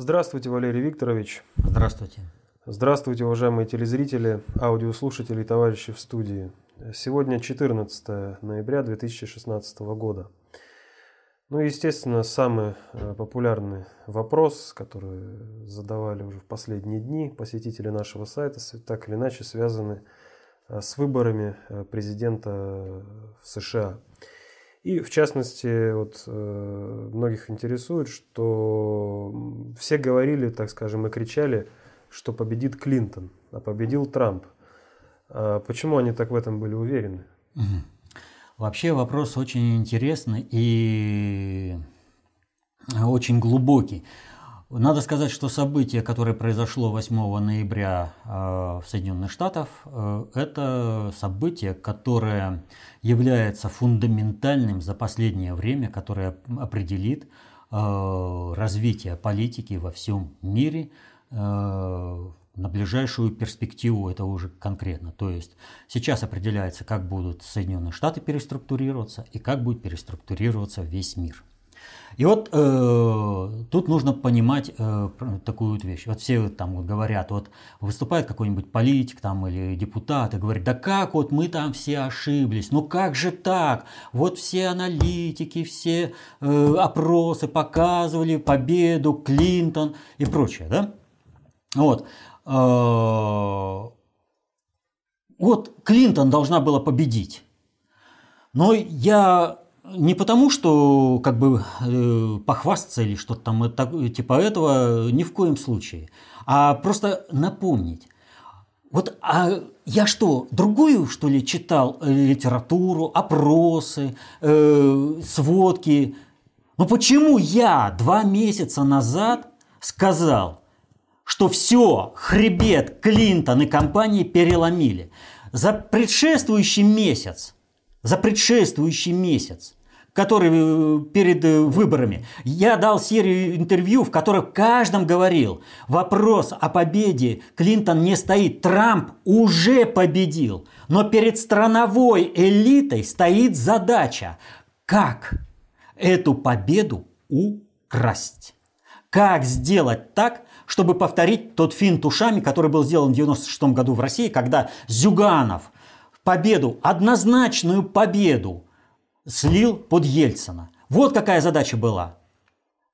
Здравствуйте, Валерий Викторович. Здравствуйте. Здравствуйте, уважаемые телезрители, аудиослушатели и товарищи в студии. Сегодня 14 ноября 2016 года. Ну, естественно, самый э, популярный вопрос, который задавали уже в последние дни посетители нашего сайта, так или иначе связаны э, с выборами э, президента в США. И в частности, вот многих интересует, что все говорили, так скажем, и кричали, что победит Клинтон, а победил Трамп. А почему они так в этом были уверены? Вообще вопрос очень интересный и очень глубокий. Надо сказать, что событие, которое произошло 8 ноября э, в Соединенных Штатах, э, это событие, которое является фундаментальным за последнее время, которое определит э, развитие политики во всем мире на ближайшую перспективу это уже конкретно. То есть сейчас определяется, как будут Соединенные Штаты переструктурироваться и как будет переструктурироваться весь мир. И вот э, тут нужно понимать э, такую вот вещь. Вот все там вот говорят, вот выступает какой-нибудь политик там или депутат и говорит, да как вот мы там все ошиблись, ну как же так? Вот все аналитики, все э, опросы показывали победу, Клинтон и прочее, да? Вот. А, вот Клинтон должна была победить. Но я не потому, что как бы э, похвастаться или что-то там типа этого, ни в коем случае, а просто напомнить. Вот а я что, другую, что ли, читал э, литературу, опросы, э, сводки? Ну почему я два месяца назад сказал, что все, хребет Клинтон и компании переломили. За предшествующий месяц, за предшествующий месяц, который э, перед э, выборами, я дал серию интервью, в которых каждом говорил, вопрос о победе Клинтон не стоит, Трамп уже победил, но перед страновой элитой стоит задача, как эту победу украсть. Как сделать так, чтобы повторить тот финт ушами, который был сделан в 96 году в России, когда Зюганов победу, однозначную победу слил под Ельцина. Вот какая задача была.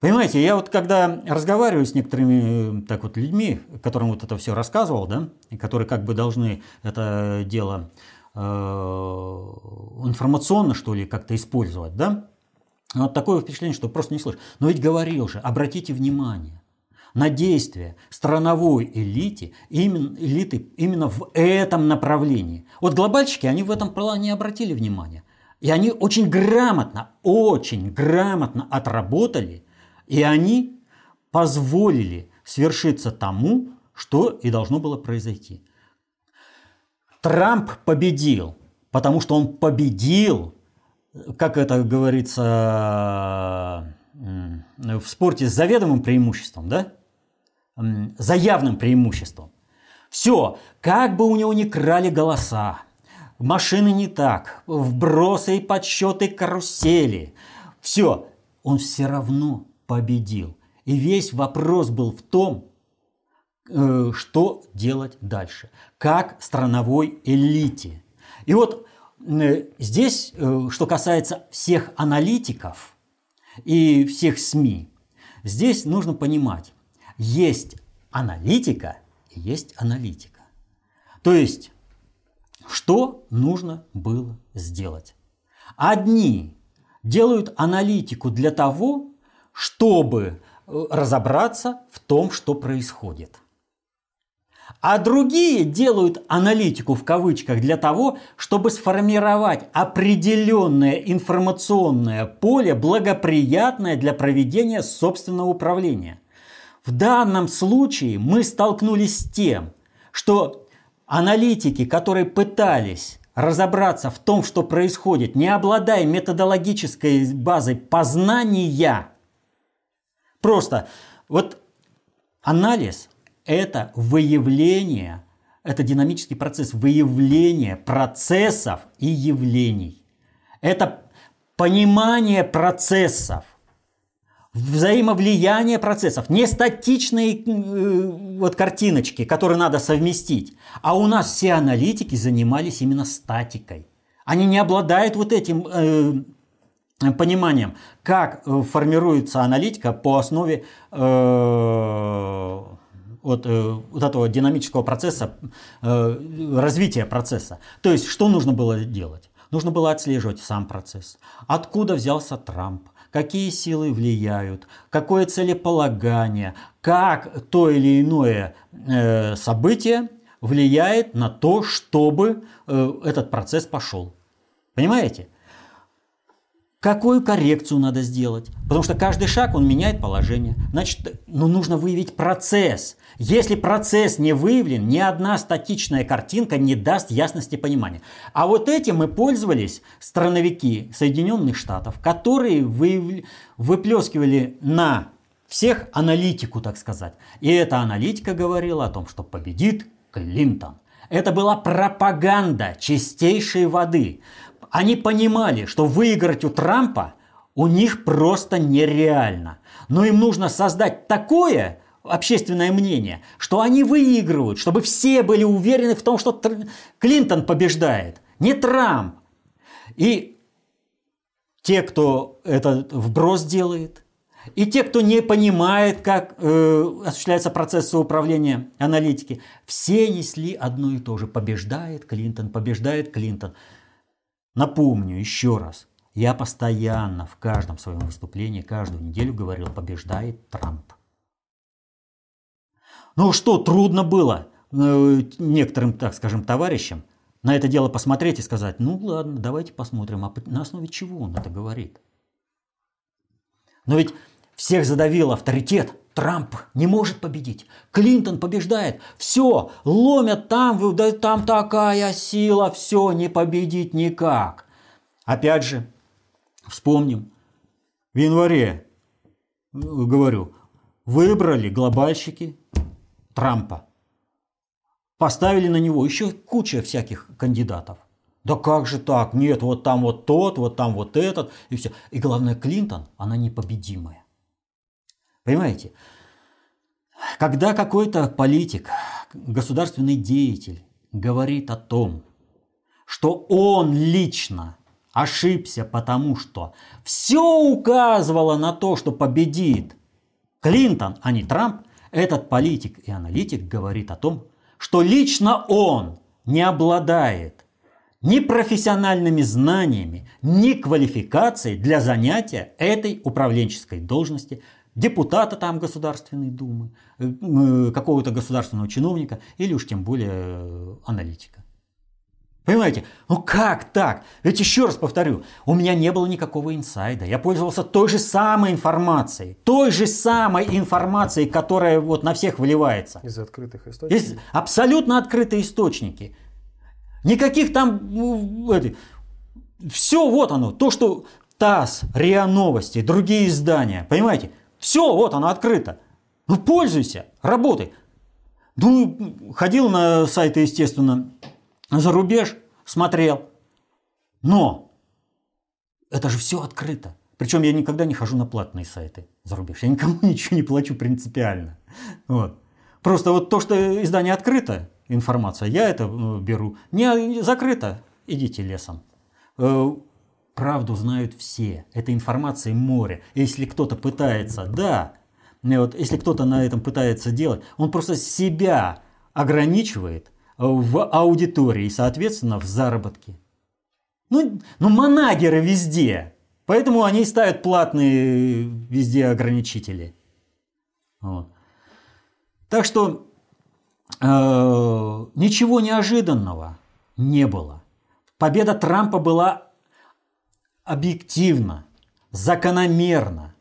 Понимаете, я вот когда разговариваю с некоторыми так вот людьми, которым вот это все рассказывал, да, и которые как бы должны это дело э, информационно, что ли, как-то использовать, да, вот такое впечатление, что просто не слышишь. Но ведь говорил же, обратите внимание, на действия страновой элиты, именно, элиты именно в этом направлении. Вот глобальщики, они в этом плане обратили внимание. И они очень грамотно, очень грамотно отработали, и они позволили свершиться тому, что и должно было произойти. Трамп победил, потому что он победил, как это говорится в спорте, с заведомым преимуществом, да? за явным преимуществом. Все, как бы у него ни крали голоса, машины не так, вбросы и подсчеты карусели, все, он все равно победил. И весь вопрос был в том, э, что делать дальше, как страновой элите. И вот э, здесь, э, что касается всех аналитиков и всех СМИ, здесь нужно понимать, есть аналитика и есть аналитика. То есть, что нужно было сделать? Одни делают аналитику для того, чтобы э, разобраться в том, что происходит. А другие делают аналитику в кавычках для того, чтобы сформировать определенное информационное поле, благоприятное для проведения собственного управления. В данном случае мы столкнулись с тем, что аналитики, которые пытались разобраться в том, что происходит, не обладая методологической базой познания, просто вот анализ – это выявление, это динамический процесс выявления процессов и явлений. Это понимание процессов. Взаимовлияние процессов, не статичные э, вот картиночки, которые надо совместить. А у нас все аналитики занимались именно статикой. Они не обладают вот этим э, пониманием, как э, формируется аналитика по основе э, вот, э, вот этого динамического процесса, развития процесса. То есть, что нужно было делать? Нужно было отслеживать сам процесс. Откуда взялся Трамп? Какие силы влияют? Какое целеполагание? Как то или иное э, событие влияет на то, чтобы э, этот процесс пошел? Понимаете? Какую коррекцию надо сделать? Потому что каждый шаг, он меняет положение. Значит, ну, нужно выявить процесс. Если процесс не выявлен, ни одна статичная картинка не даст ясности понимания. А вот этим мы пользовались страновики Соединенных Штатов, которые выплескивали на всех аналитику, так сказать. И эта аналитика говорила о том, что победит Клинтон. Это была пропаганда чистейшей воды. Они понимали, что выиграть у Трампа у них просто нереально. Но им нужно создать такое общественное мнение, что они выигрывают, чтобы все были уверены в том, что Клинтон побеждает, не Трамп. И те, кто этот вброс делает, и те, кто не понимает, как э, осуществляется процесс управления аналитики, все несли одно и то же. Побеждает Клинтон, побеждает Клинтон. Напомню еще раз, я постоянно в каждом своем выступлении, каждую неделю говорил, побеждает Трамп. Ну что, трудно было э, некоторым, так скажем, товарищам на это дело посмотреть и сказать, ну ладно, давайте посмотрим, а на основе чего он это говорит. Но ведь всех задавил авторитет. Трамп не может победить. Клинтон побеждает. Все, ломят там, да там такая сила, все, не победить никак. Опять же, вспомним, в январе, говорю, выбрали глобальщики Трампа. Поставили на него еще куча всяких кандидатов. Да как же так? Нет, вот там вот тот, вот там вот этот, и все. И главное, Клинтон, она непобедимая. Понимаете? Когда какой-то политик, государственный деятель говорит о том, что он лично ошибся, потому что все указывало на то, что победит Клинтон, а не Трамп, этот политик и аналитик говорит о том, что лично он не обладает ни профессиональными знаниями, ни квалификацией для занятия этой управленческой должности депутата там Государственной Думы, э, э, какого-то государственного чиновника или уж тем более э, аналитика. Понимаете? Ну как так? Ведь еще раз повторю, у меня не было никакого инсайда. Я пользовался той же самой информацией. Той же самой информацией, которая вот на всех выливается. Из открытых источников? Из абсолютно открытые источники. Никаких там... Это, все вот оно. То, что ТАСС, РИА Новости, другие издания. Понимаете? Все, вот оно открыто. Ну, пользуйся, работай. Ну, ходил на сайты, естественно, за рубеж, смотрел. Но это же все открыто. Причем я никогда не хожу на платные сайты за рубеж. Я никому ничего не плачу принципиально. Вот. Просто вот то, что издание открыто, информация, я это э, беру. Не закрыто, идите лесом. Э, правду знают все. Это информация море. Если кто-то пытается, да, вот, если кто-то на этом пытается делать, он просто себя ограничивает в аудитории, соответственно, в заработке. Ну, ну манагеры везде. Поэтому они ставят платные везде ограничители. Вот. Так что э, ничего неожиданного не было. Победа Трампа была объективно, закономерно.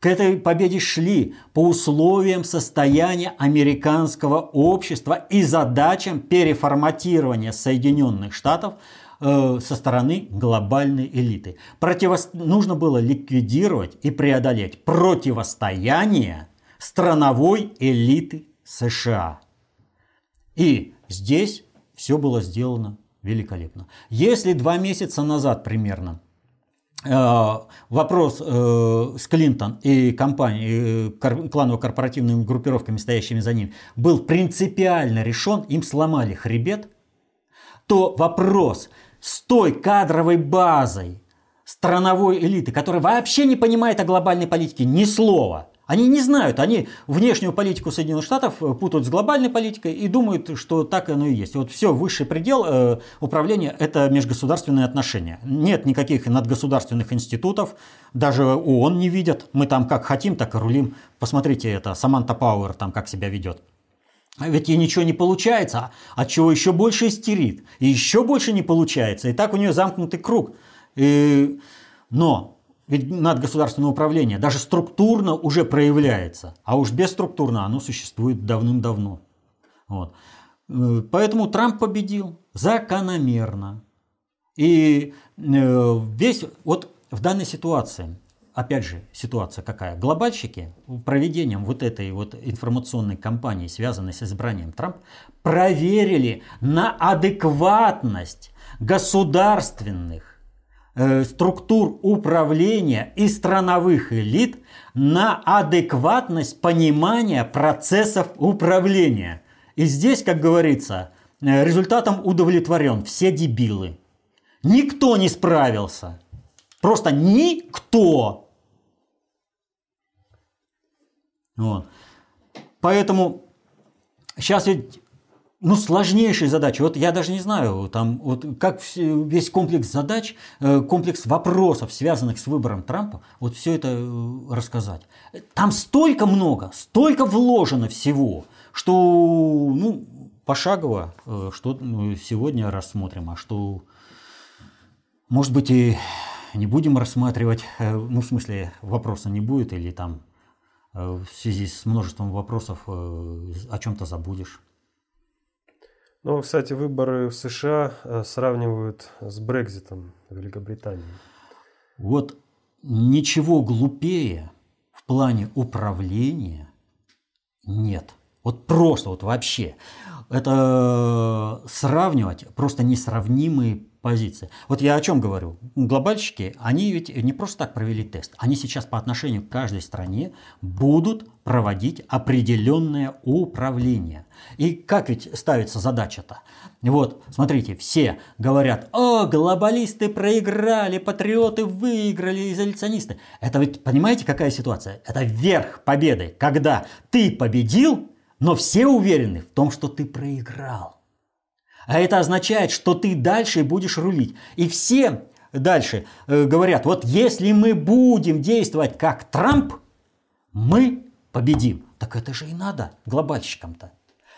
К этой победе шли по условиям состояния американского общества и задачам переформатирования Соединенных Штатов э, со стороны глобальной элиты. Противо... Нужно было ликвидировать и преодолеть противостояние страновой элиты США. И здесь все было сделано великолепно. Если два месяца назад примерно вопрос э, с Клинтон и компанией, э, кланово-корпоративными группировками, стоящими за ним, был принципиально решен, им сломали хребет, то вопрос с той кадровой базой страновой элиты, которая вообще не понимает о глобальной политике ни слова – они не знают, они внешнюю политику Соединенных Штатов э, путают с глобальной политикой и думают, что так оно и есть. Вот все, высший предел э, управления – это межгосударственные отношения. Нет никаких надгосударственных институтов, даже ООН не видят. Мы там как хотим, так и рулим. Посмотрите это, Саманта Пауэр там как себя ведет. Ведь ей ничего не получается, от чего еще больше истерит. И еще больше не получается. И так у нее замкнутый круг. И... Но ведь надгосударственное управление даже структурно уже проявляется, а уж бесструктурно оно существует давным-давно. Вот. Э, поэтому Трамп победил закономерно. И э, весь вот в данной ситуации, опять же, ситуация какая? Глобальщики проведением вот этой вот информационной кампании, связанной с избранием Трампа, проверили на адекватность государственных Э, структур управления и страновых элит на адекватность понимания процессов управления. И здесь, как говорится, э, результатом удовлетворен все дебилы. Никто не справился. Просто никто. Вот. Поэтому сейчас ведь ну, сложнейшие задачи. Вот я даже не знаю, там, вот как весь комплекс задач, э, комплекс вопросов, связанных с выбором Трампа, вот все это э, рассказать. Там столько много, столько вложено всего, что, ну, пошагово, э, что ну, сегодня рассмотрим, а что, может быть, и не будем рассматривать, ну, в смысле, вопроса не будет, или там в связи с множеством вопросов о чем-то забудешь. Ну, кстати, выборы в США э, сравнивают с Брекзитом в Великобритании. Вот ничего глупее в плане управления нет. Вот просто, вот вообще. Это сравнивать просто несравнимые позиции. Вот я о чем говорю. Глобальщики, они ведь не просто так провели тест. Они сейчас по отношению к каждой стране будут проводить определенное управление. И как ведь ставится задача-то? Вот, смотрите, все говорят, о, глобалисты проиграли, патриоты выиграли, изоляционисты. Это ведь, понимаете, какая ситуация? Это верх победы, когда ты победил, но все уверены в том, что ты проиграл. А это означает, что ты дальше будешь рулить. И все дальше э, говорят, вот если мы будем действовать как Трамп, мы победим. Так это же и надо глобальщикам-то.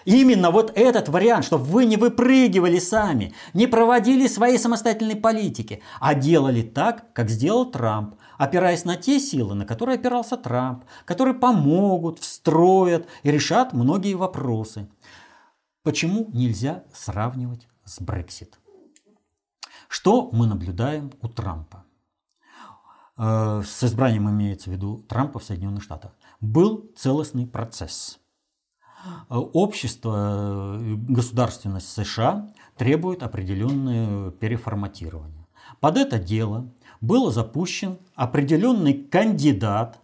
Именно вот этот вариант, чтобы вы не выпрыгивали сами, не проводили свои самостоятельной политики, а делали так, как сделал Трамп, опираясь на те силы, на которые опирался Трамп, которые помогут, встроят и решат многие вопросы. Почему нельзя сравнивать с Брексит? Что мы наблюдаем у Трампа? Э, с избранием имеется в виду Трампа в Соединенных Штатах. Был целостный процесс. Общество, э, государственность США требует определенное переформатирование. Под это дело был запущен определенный кандидат,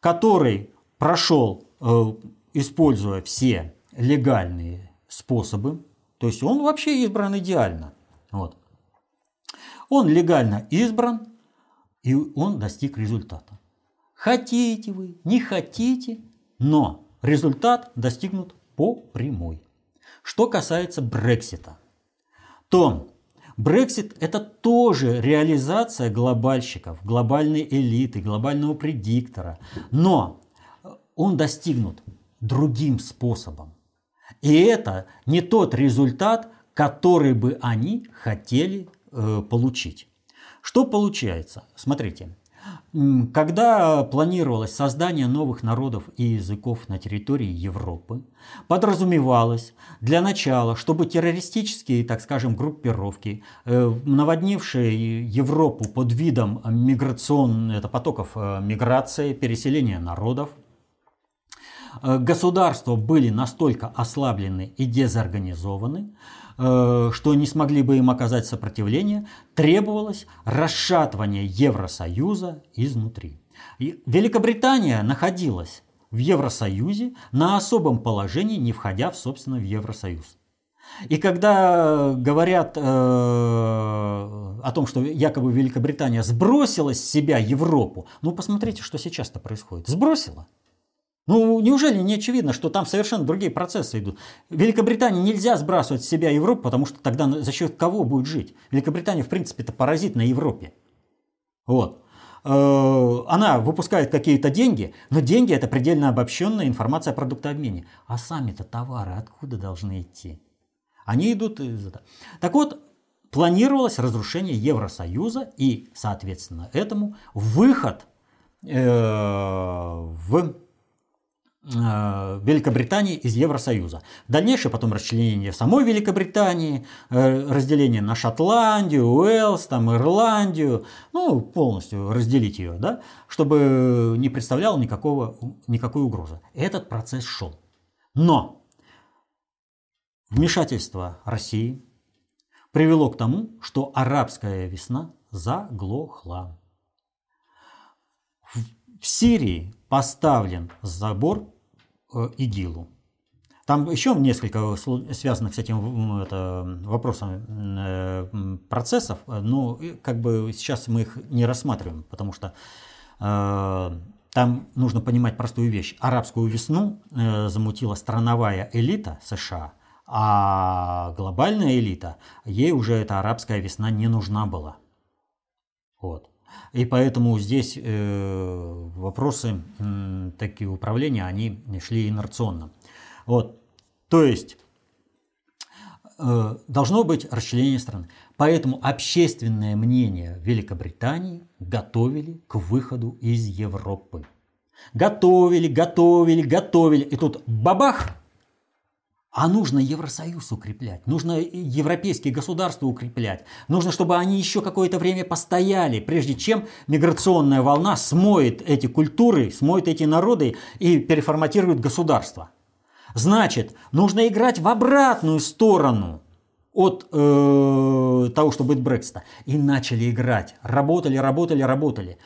который прошел, э, используя все легальные способы. То есть он вообще избран идеально. Вот. Он легально избран, и он достиг результата. Хотите вы, не хотите, но результат достигнут по прямой. Что касается Брексита, то Брексит – это тоже реализация глобальщиков, глобальной элиты, глобального предиктора. Но он достигнут другим способом. И это не тот результат, который бы они хотели э, получить. Что получается? Смотрите, когда планировалось создание новых народов и языков на территории Европы, подразумевалось для начала, чтобы террористические, так скажем, группировки, э, наводнившие Европу под видом миграцион, это потоков э, миграции, переселения народов, государства были настолько ослаблены и дезорганизованы, э, что не смогли бы им оказать сопротивление, требовалось расшатывание Евросоюза изнутри. И Великобритания находилась в Евросоюзе на особом положении, не входя, в, собственно, в Евросоюз. И когда говорят э, о том, что якобы Великобритания сбросила с себя Европу, ну посмотрите, что сейчас-то происходит. Сбросила. Ну, неужели не очевидно, что там совершенно другие процессы идут? Великобритании нельзя сбрасывать с себя Европу, потому что тогда за счет кого будет жить? Великобритания, в принципе, это паразит на Европе. Вот. Э, она выпускает какие-то деньги, но деньги это предельно обобщенная информация о продуктообмене. А сами-то товары откуда должны идти? Они идут из. Так вот, планировалось разрушение Евросоюза и, соответственно, этому выход э, в Великобритании из Евросоюза. Дальнейшее потом расчленение самой Великобритании, э, разделение на Шотландию, Уэльс, там, Ирландию, ну, полностью разделить ее, да, чтобы не представляло никакого, никакой угрозы. Этот процесс шел. Но вмешательство России привело к тому, что арабская весна заглохла. В Сирии поставлен забор Э, ИГИЛу. Там еще несколько связанных с этим это, вопросом э, процессов, но как бы сейчас мы их не рассматриваем, потому что э, там нужно понимать простую вещь. Арабскую весну э, замутила страновая элита США, а глобальная элита, ей уже эта арабская весна не нужна была. Вот. И поэтому здесь э, вопросы такие управления, они шли инерционно. Вот. То есть э, должно быть расчленение страны. Поэтому общественное мнение Великобритании готовили к выходу из Европы. Готовили, готовили, готовили. И тут бабах! А нужно Евросоюз укреплять, нужно европейские государства укреплять, нужно, чтобы они еще какое-то время постояли, прежде чем миграционная волна смоет эти культуры, смоет эти народы и переформатирует государство. Значит, нужно играть в обратную сторону от э, того, что будет Брексита. И начали играть. Работали, работали, работали.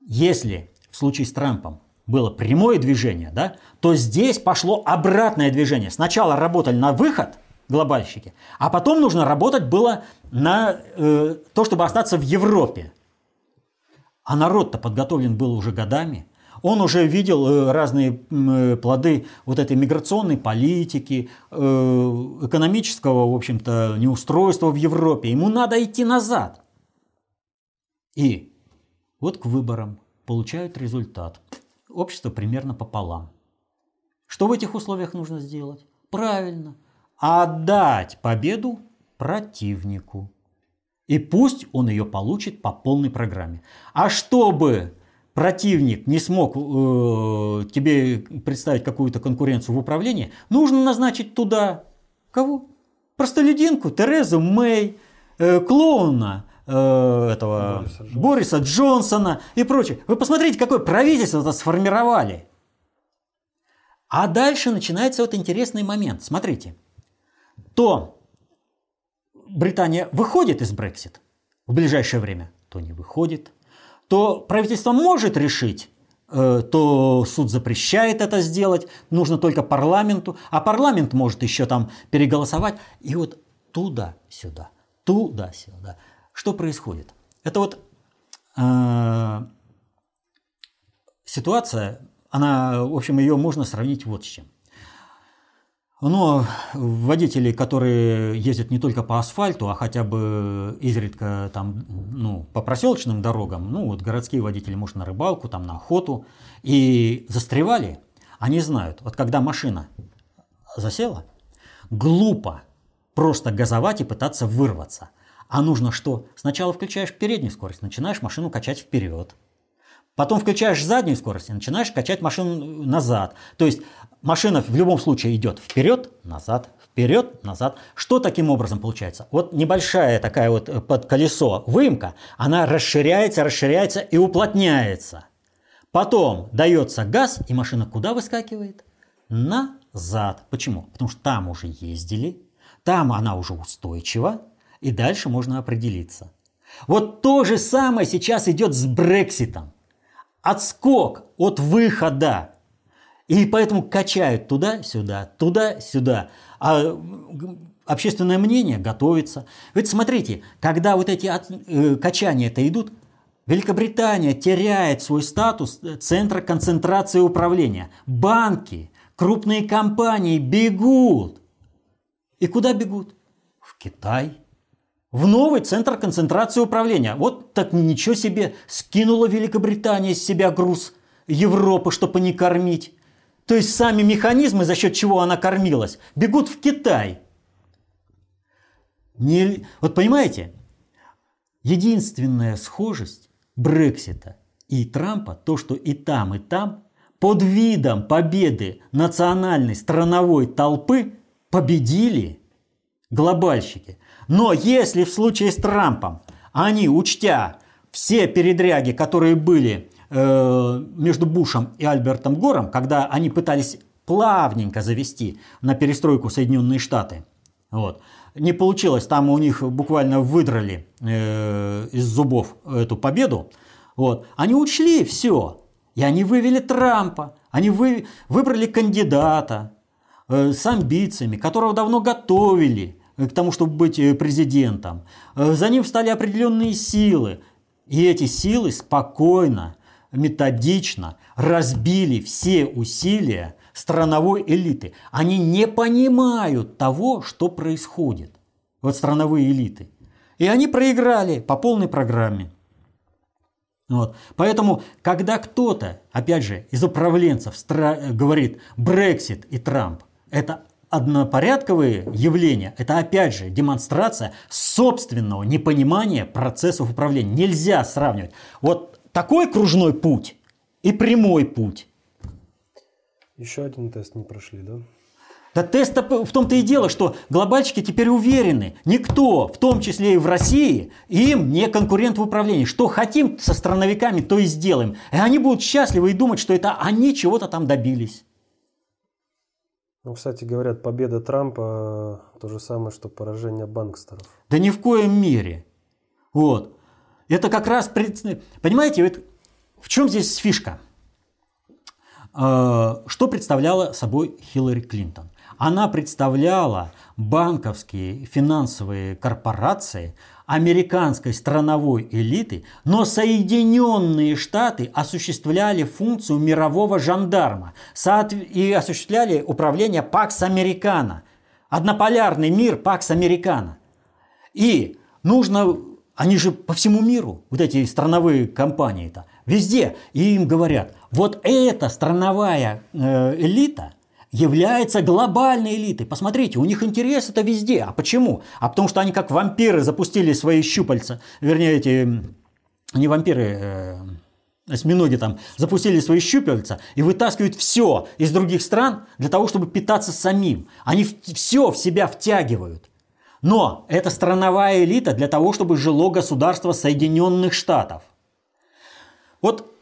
Если в случае с Трампом было прямое движение, да, то здесь пошло обратное движение. Сначала работали на выход глобальщики, а потом нужно работать было на э, то, чтобы остаться в Европе. А народ-то подготовлен был уже годами. Он уже видел э, разные э, плоды вот этой миграционной политики, э, экономического, в общем-то, неустройства в Европе. Ему надо идти назад. И вот к выборам получают результат общество примерно пополам. Что в этих условиях нужно сделать? Правильно, отдать победу противнику. И пусть он ее получит по полной программе. А чтобы противник не смог э, тебе представить какую-то конкуренцию в управлении, нужно назначить туда кого? Простолюдинку, Терезу Мэй, э, клоуна, Э, этого Бориса Джонсона. Бориса Джонсона и прочее. Вы посмотрите, какое правительство это сформировали. А дальше начинается вот интересный момент. Смотрите. То Британия выходит из Брексит в ближайшее время, то не выходит. То правительство может решить, э, то суд запрещает это сделать, нужно только парламенту, а парламент может еще там переголосовать. И вот туда-сюда, туда-сюда. Что происходит? Это вот э, ситуация, она, в общем, ее можно сравнить вот с чем. Но водители, которые ездят не только по асфальту, а хотя бы изредка там, ну, по проселочным дорогам, ну, вот городские водители, может, на рыбалку, там, на охоту, и застревали, они знают, вот когда машина засела, глупо просто газовать и пытаться вырваться – а нужно что? Сначала включаешь переднюю скорость, начинаешь машину качать вперед. Потом включаешь заднюю скорость и начинаешь качать машину назад. То есть машина в любом случае идет вперед, назад, вперед, назад. Что таким образом получается? Вот небольшая такая вот э, под колесо выемка, она расширяется, расширяется и уплотняется. Потом дается газ, и машина куда выскакивает? Назад. Почему? Потому что там уже ездили, там она уже устойчива, и дальше можно определиться. Вот то же самое сейчас идет с Брекситом. Отскок от выхода. И поэтому качают туда-сюда, туда-сюда. А общественное мнение готовится. Ведь смотрите, когда вот эти от, э, качания это идут, Великобритания теряет свой статус центра концентрации управления. Банки, крупные компании бегут. И куда бегут? В Китай. В новый центр концентрации управления. Вот так ничего себе, скинула Великобритания с себя груз Европы, чтобы не кормить. То есть сами механизмы, за счет чего она кормилась, бегут в Китай. Не... Вот понимаете, единственная схожесть Брексита и Трампа, то, что и там, и там под видом победы национальной страновой толпы победили глобальщики. Но если в случае с Трампом они, учтя все передряги, которые были э, между Бушем и Альбертом Гором, когда они пытались плавненько завести на перестройку Соединенные Штаты, вот, не получилось, там у них буквально выдрали э, из зубов эту победу. Вот. Они учли все. И они вывели Трампа. Они вы, выбрали кандидата э, с амбициями, которого давно готовили к тому, чтобы быть э, президентом. Э, за ним встали определенные силы. И эти силы спокойно, методично разбили все усилия страновой элиты. Они не понимают того, что происходит. Вот страновые элиты. И они проиграли по полной программе. Вот. Поэтому, когда кто-то, опять же, из управленцев говорит Брексит и Трамп, это однопорядковые явления, это опять же демонстрация собственного непонимания процессов управления. Нельзя сравнивать. Вот такой кружной путь и прямой путь. Еще один тест не прошли, да? Да тест в том-то и дело, что глобальщики теперь уверены, никто, в том числе и в России, им не конкурент в управлении. Что хотим со страновиками, то и сделаем. И они будут счастливы и думать, что это они чего-то там добились. Ну, кстати, говорят, победа Трампа то же самое, что поражение банкстеров. Да ни в коем мере. Вот. Это как раз, понимаете, вот в чем здесь фишка? Э, что представляла собой Хиллари Клинтон? Она представляла банковские финансовые корпорации американской страновой элиты, но Соединенные Штаты осуществляли функцию мирового жандарма и осуществляли управление Пакс Американо. Однополярный мир Пакс Американо. И нужно, они же по всему миру, вот эти страновые компании-то, везде, и им говорят, вот эта страновая э, элита – является глобальной элитой. Посмотрите, у них интерес это везде. А почему? А потому что они как вампиры запустили свои щупальца, вернее, эти не вампиры, э, осьминоги там, запустили свои щупальца и вытаскивают все из других стран для того, чтобы питаться самим. Они все в себя втягивают. Но это страновая элита для того, чтобы жило государство Соединенных Штатов. Вот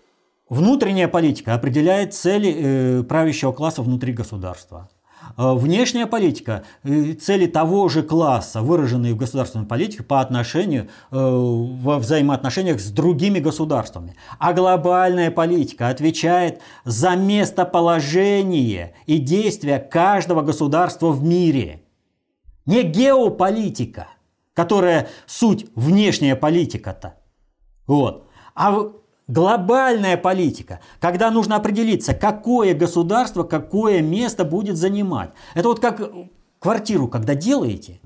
Внутренняя политика определяет цели э, правящего класса внутри государства. Э, внешняя политика э, – цели того же класса, выраженные в государственной политике по отношению во взаимоотношениях с другими государствами. А глобальная политика отвечает за местоположение и действия каждого государства в мире. Не геополитика, которая суть внешняя политика-то. Вот. А Глобальная политика, когда нужно определиться, какое государство, какое место будет занимать. Это вот как квартиру, когда делаете,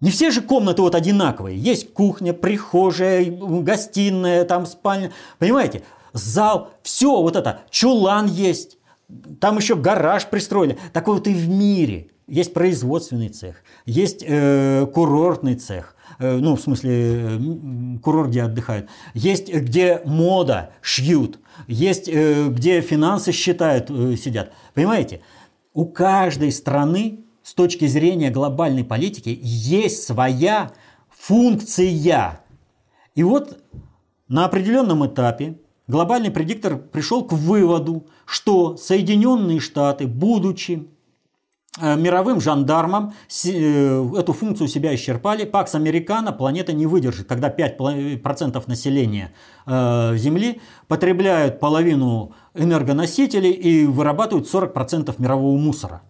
не все же комнаты вот одинаковые. Есть кухня, прихожая, гостиная, там спальня. Понимаете? Зал, все вот это. Чулан есть. Там еще гараж пристроили. Так вот и в мире. Есть производственный цех, есть э, курортный цех, ну, в смысле, курорт, где отдыхают. Есть, где мода шьют, есть, э, где финансы считают, э, сидят. Понимаете? У каждой страны с точки зрения глобальной политики есть своя функция. И вот на определенном этапе глобальный предиктор пришел к выводу, что Соединенные Штаты, будучи Э, мировым жандармам э, эту функцию себя исчерпали. Пакс Американо планета не выдержит, когда 5% населения э, Земли потребляют половину энергоносителей и вырабатывают 40% мирового мусора.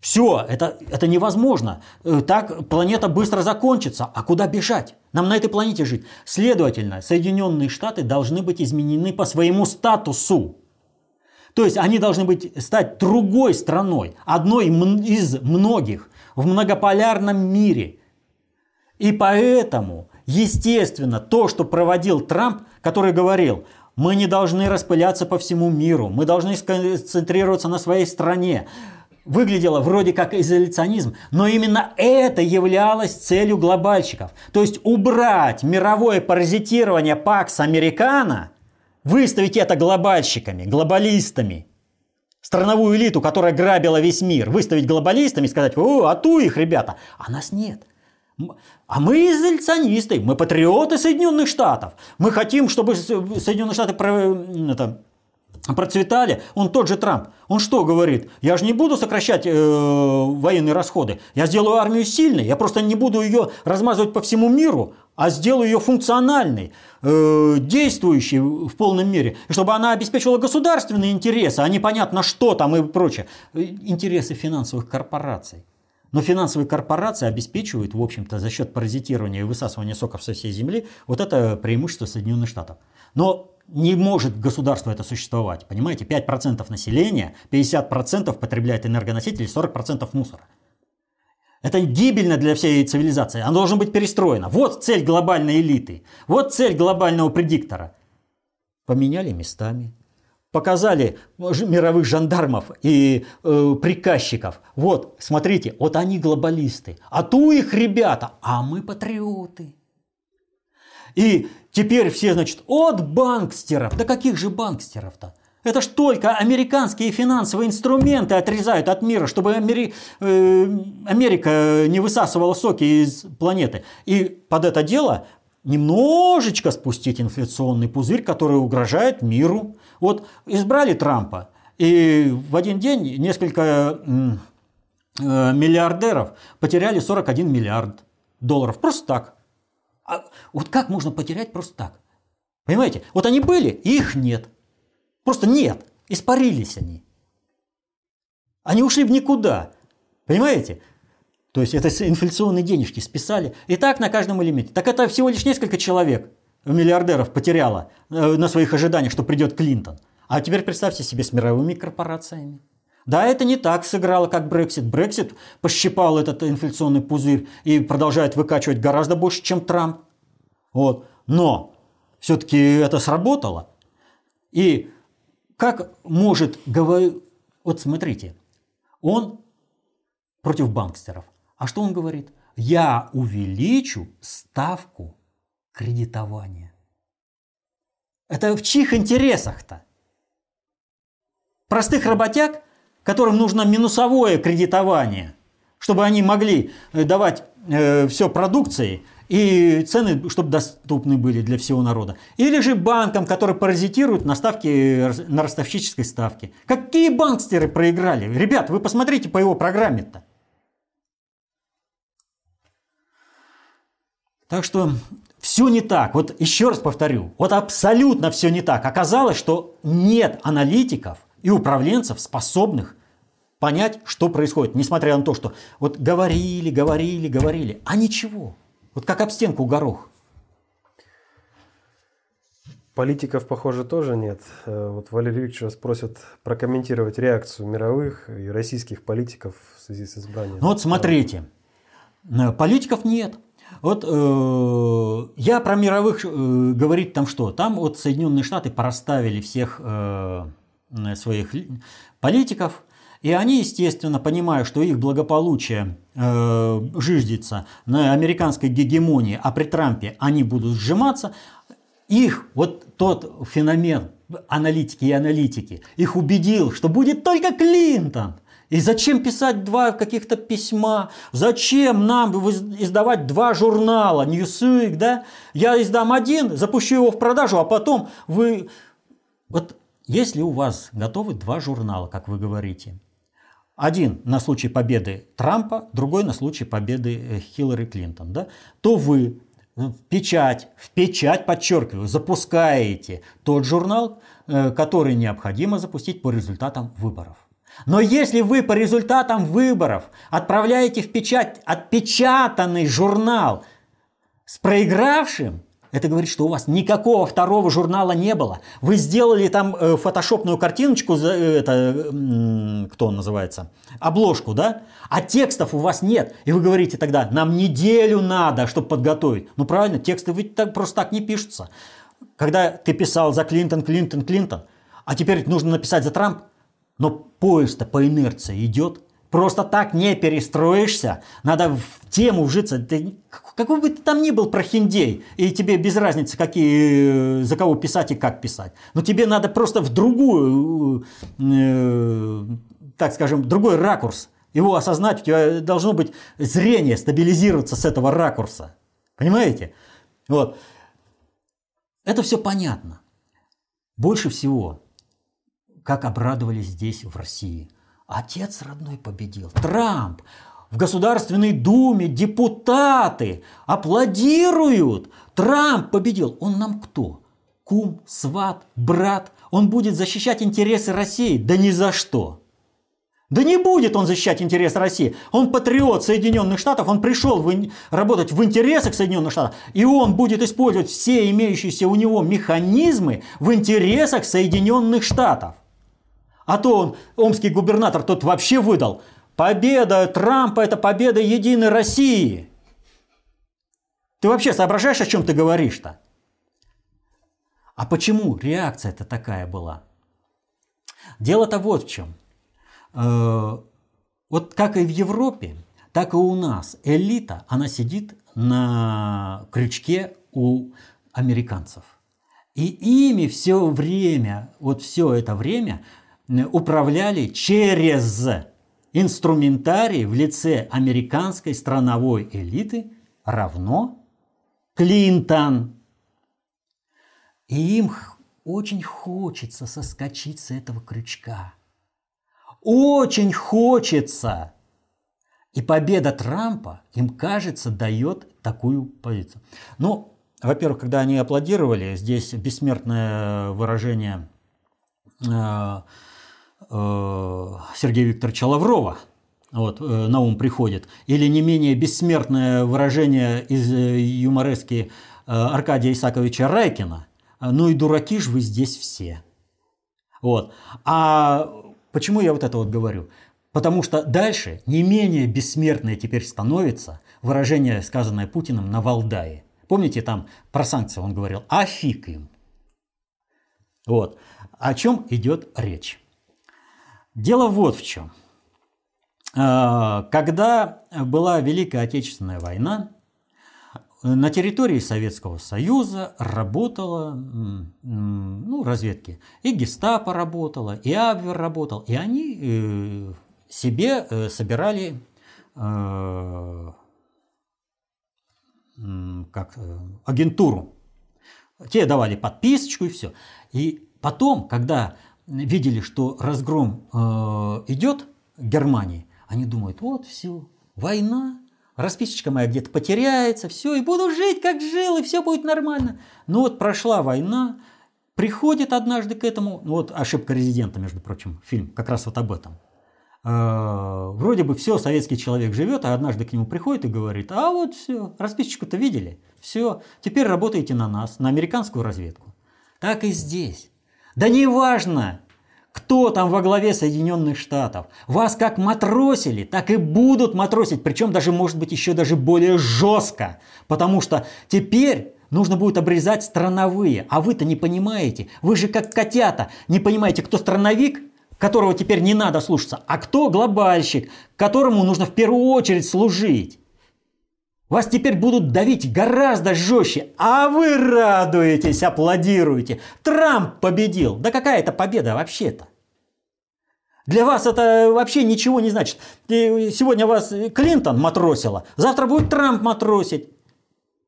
Все, это, это невозможно. Так планета быстро закончится. А куда бежать? Нам на этой планете жить. Следовательно, Соединенные Штаты должны быть изменены по своему статусу. То есть они должны быть, стать другой страной, одной из многих в многополярном мире. И поэтому, естественно, то, что проводил Трамп, который говорил, мы не должны распыляться по всему миру, мы должны сконцентрироваться на своей стране, выглядело вроде как изоляционизм, но именно это являлось целью глобальщиков. То есть убрать мировое паразитирование Пакс Американо – Выставить это глобальщиками, глобалистами. Страновую элиту, которая грабила весь мир, выставить глобалистами и сказать, о, а ту их, ребята. А нас нет. А мы изоляционисты, мы патриоты Соединенных Штатов. Мы хотим, чтобы Соединенные Штаты это, процветали. Он тот же Трамп. Он что говорит? Я же не буду сокращать э, военные расходы. Я сделаю армию сильной. Я просто не буду ее размазывать по всему миру, а сделаю ее функциональной, э, действующей в полном мере, чтобы она обеспечивала государственные интересы, а не понятно что там и прочее. Интересы финансовых корпораций. Но финансовые корпорации обеспечивают, в общем-то, за счет паразитирования и высасывания соков со всей земли вот это преимущество Соединенных Штатов. Но не может государство это существовать. Понимаете, 5% населения, 50% потребляет энергоносители, 40% мусора. Это гибельно для всей цивилизации. Оно должно быть перестроено. Вот цель глобальной элиты. Вот цель глобального предиктора. Поменяли местами. Показали мировых жандармов и э, приказчиков. Вот, смотрите, вот они глобалисты. А ту их ребята, а мы патриоты. И теперь все, значит, от банкстеров. Да каких же банкстеров-то? Это ж только американские финансовые инструменты отрезают от мира, чтобы Амери... э, Америка не высасывала соки из планеты. И под это дело немножечко спустить инфляционный пузырь, который угрожает миру. Вот избрали Трампа, и в один день несколько э, миллиардеров потеряли 41 миллиард долларов. Просто так. А вот как можно потерять просто так? Понимаете? Вот они были, их нет. Просто нет. Испарились они. Они ушли в никуда. Понимаете? То есть это инфляционные денежки списали. И так на каждом элементе. Так это всего лишь несколько человек, миллиардеров, потеряло э, на своих ожиданиях, что придет Клинтон. А теперь представьте себе с мировыми корпорациями. Да, это не так сыграло, как Брексит. Брексит пощипал этот инфляционный пузырь и продолжает выкачивать гораздо больше, чем Трамп. Вот. Но все-таки это сработало. И как может говорить... Вот смотрите, он против банкстеров. А что он говорит? Я увеличу ставку кредитования. Это в чьих интересах-то? Простых работяг, которым нужно минусовое кредитование, чтобы они могли э, давать э, все продукции – и цены, чтобы доступны были для всего народа. Или же банкам, которые паразитируют на ставке, на ростовщической ставке. Какие банкстеры проиграли? Ребят, вы посмотрите по его программе-то. Так что все не так. Вот еще раз повторю, вот абсолютно все не так. Оказалось, что нет аналитиков и управленцев, способных понять, что происходит, несмотря на то, что вот говорили, говорили, говорили, а ничего. Вот как об стенку горох. Политиков, похоже, тоже нет. Э, вот Валерий Викторович вас просит прокомментировать реакцию мировых и российских политиков в связи с избранием. Ну вот смотрите, э, политиков нет. Вот э, я про мировых э, говорить там что? Там вот Соединенные Штаты порасставили всех э, своих политиков, и они, естественно, понимая, что их благополучие э, жиждется на американской гегемонии, а при Трампе они будут сжиматься, их вот тот феномен аналитики и аналитики их убедил, что будет только Клинтон. И зачем писать два каких-то письма? Зачем нам издавать два журнала? Newsweek, да? Я издам один, запущу его в продажу, а потом вы... Вот если у вас готовы два журнала, как вы говорите, один на случай победы Трампа, другой на случай победы э, Хиллари Клинтон, да, то вы в печать, в печать, подчеркиваю, запускаете тот журнал, э, который необходимо запустить по результатам выборов. Но если вы по результатам выборов отправляете в печать отпечатанный журнал с проигравшим, это говорит, что у вас никакого второго журнала не было. Вы сделали там э, фотошопную картиночку, э, это, э, кто называется, обложку, да? А текстов у вас нет. И вы говорите тогда, нам неделю надо, чтобы подготовить. Ну правильно, тексты ведь так, просто так не пишутся. Когда ты писал за Клинтон, Клинтон, Клинтон, а теперь нужно написать за Трамп, но поезд-то по инерции идет. Просто так не перестроишься. Надо в тему вжиться. Ты, какой бы ты там ни был прохиндей, и тебе без разницы, какие, за кого писать и как писать. Но тебе надо просто в другую, э, так скажем, другой ракурс его осознать. У тебя должно быть зрение стабилизироваться с этого ракурса. Понимаете? Вот. Это все понятно. Больше всего как обрадовались здесь, в России. Отец родной победил. Трамп. В Государственной Думе депутаты аплодируют. Трамп победил. Он нам кто? Кум, сват, брат. Он будет защищать интересы России? Да ни за что. Да не будет он защищать интересы России. Он патриот Соединенных Штатов, он пришел в, работать в интересах Соединенных Штатов, и он будет использовать все имеющиеся у него механизмы в интересах Соединенных Штатов. А то он, омский губернатор, тот вообще выдал. Победа Трампа – это победа Единой России. Ты вообще соображаешь, о чем ты говоришь-то? А почему реакция-то такая была? Дело-то вот в чем. Э, вот как и в Европе, так и у нас элита, она сидит на крючке у американцев. И ими все время, вот все это время управляли через инструментарий в лице американской страновой элиты равно Клинтон. И им очень хочется соскочить с этого крючка. Очень хочется. И победа Трампа, им кажется, дает такую позицию. Ну, во-первых, когда они аплодировали, здесь бессмертное выражение э, Э, Сергея Викторовича Лаврова, вот, э, на ум приходит, или не менее бессмертное выражение из э, юморески Аркадия Исаковича Райкина, ну и дураки ж вы здесь все. Вот. А почему я вот это вот говорю? Потому что дальше не менее бессмертное теперь становится выражение, сказанное Путиным на Валдае. Помните, там про санкции он говорил, а фиг им. Вот. О чем идет речь? Дело вот в чем. А, когда была Великая Отечественная война, на территории Советского Союза работала ну, разведки. И гестапо работала, и Абвер работал. И они э, себе э, собирали э, как, агентуру. Те давали подписочку и все. И потом, когда видели, что разгром э, идет Германии, они думают, вот все, война, расписочка моя где-то потеряется, все, и буду жить, как жил, и все будет нормально. Но вот прошла война, приходит однажды к этому, ну вот ошибка резидента, между прочим, фильм как раз вот об этом. Э, вроде бы все, советский человек живет, а однажды к нему приходит и говорит, а вот все, расписочку-то видели, все, теперь работаете на нас, на американскую разведку. Так и здесь. Да не важно, кто там во главе Соединенных Штатов. Вас как матросили, так и будут матросить. Причем даже, может быть, еще даже более жестко. Потому что теперь нужно будет обрезать страновые. А вы-то не понимаете. Вы же как котята. Не понимаете, кто страновик, которого теперь не надо слушаться, а кто глобальщик, которому нужно в первую очередь служить. Вас теперь будут давить гораздо жестче, а вы радуетесь, аплодируете. Трамп победил. Да какая это победа вообще-то? Для вас это вообще ничего не значит. И сегодня вас Клинтон матросила, завтра будет Трамп матросить.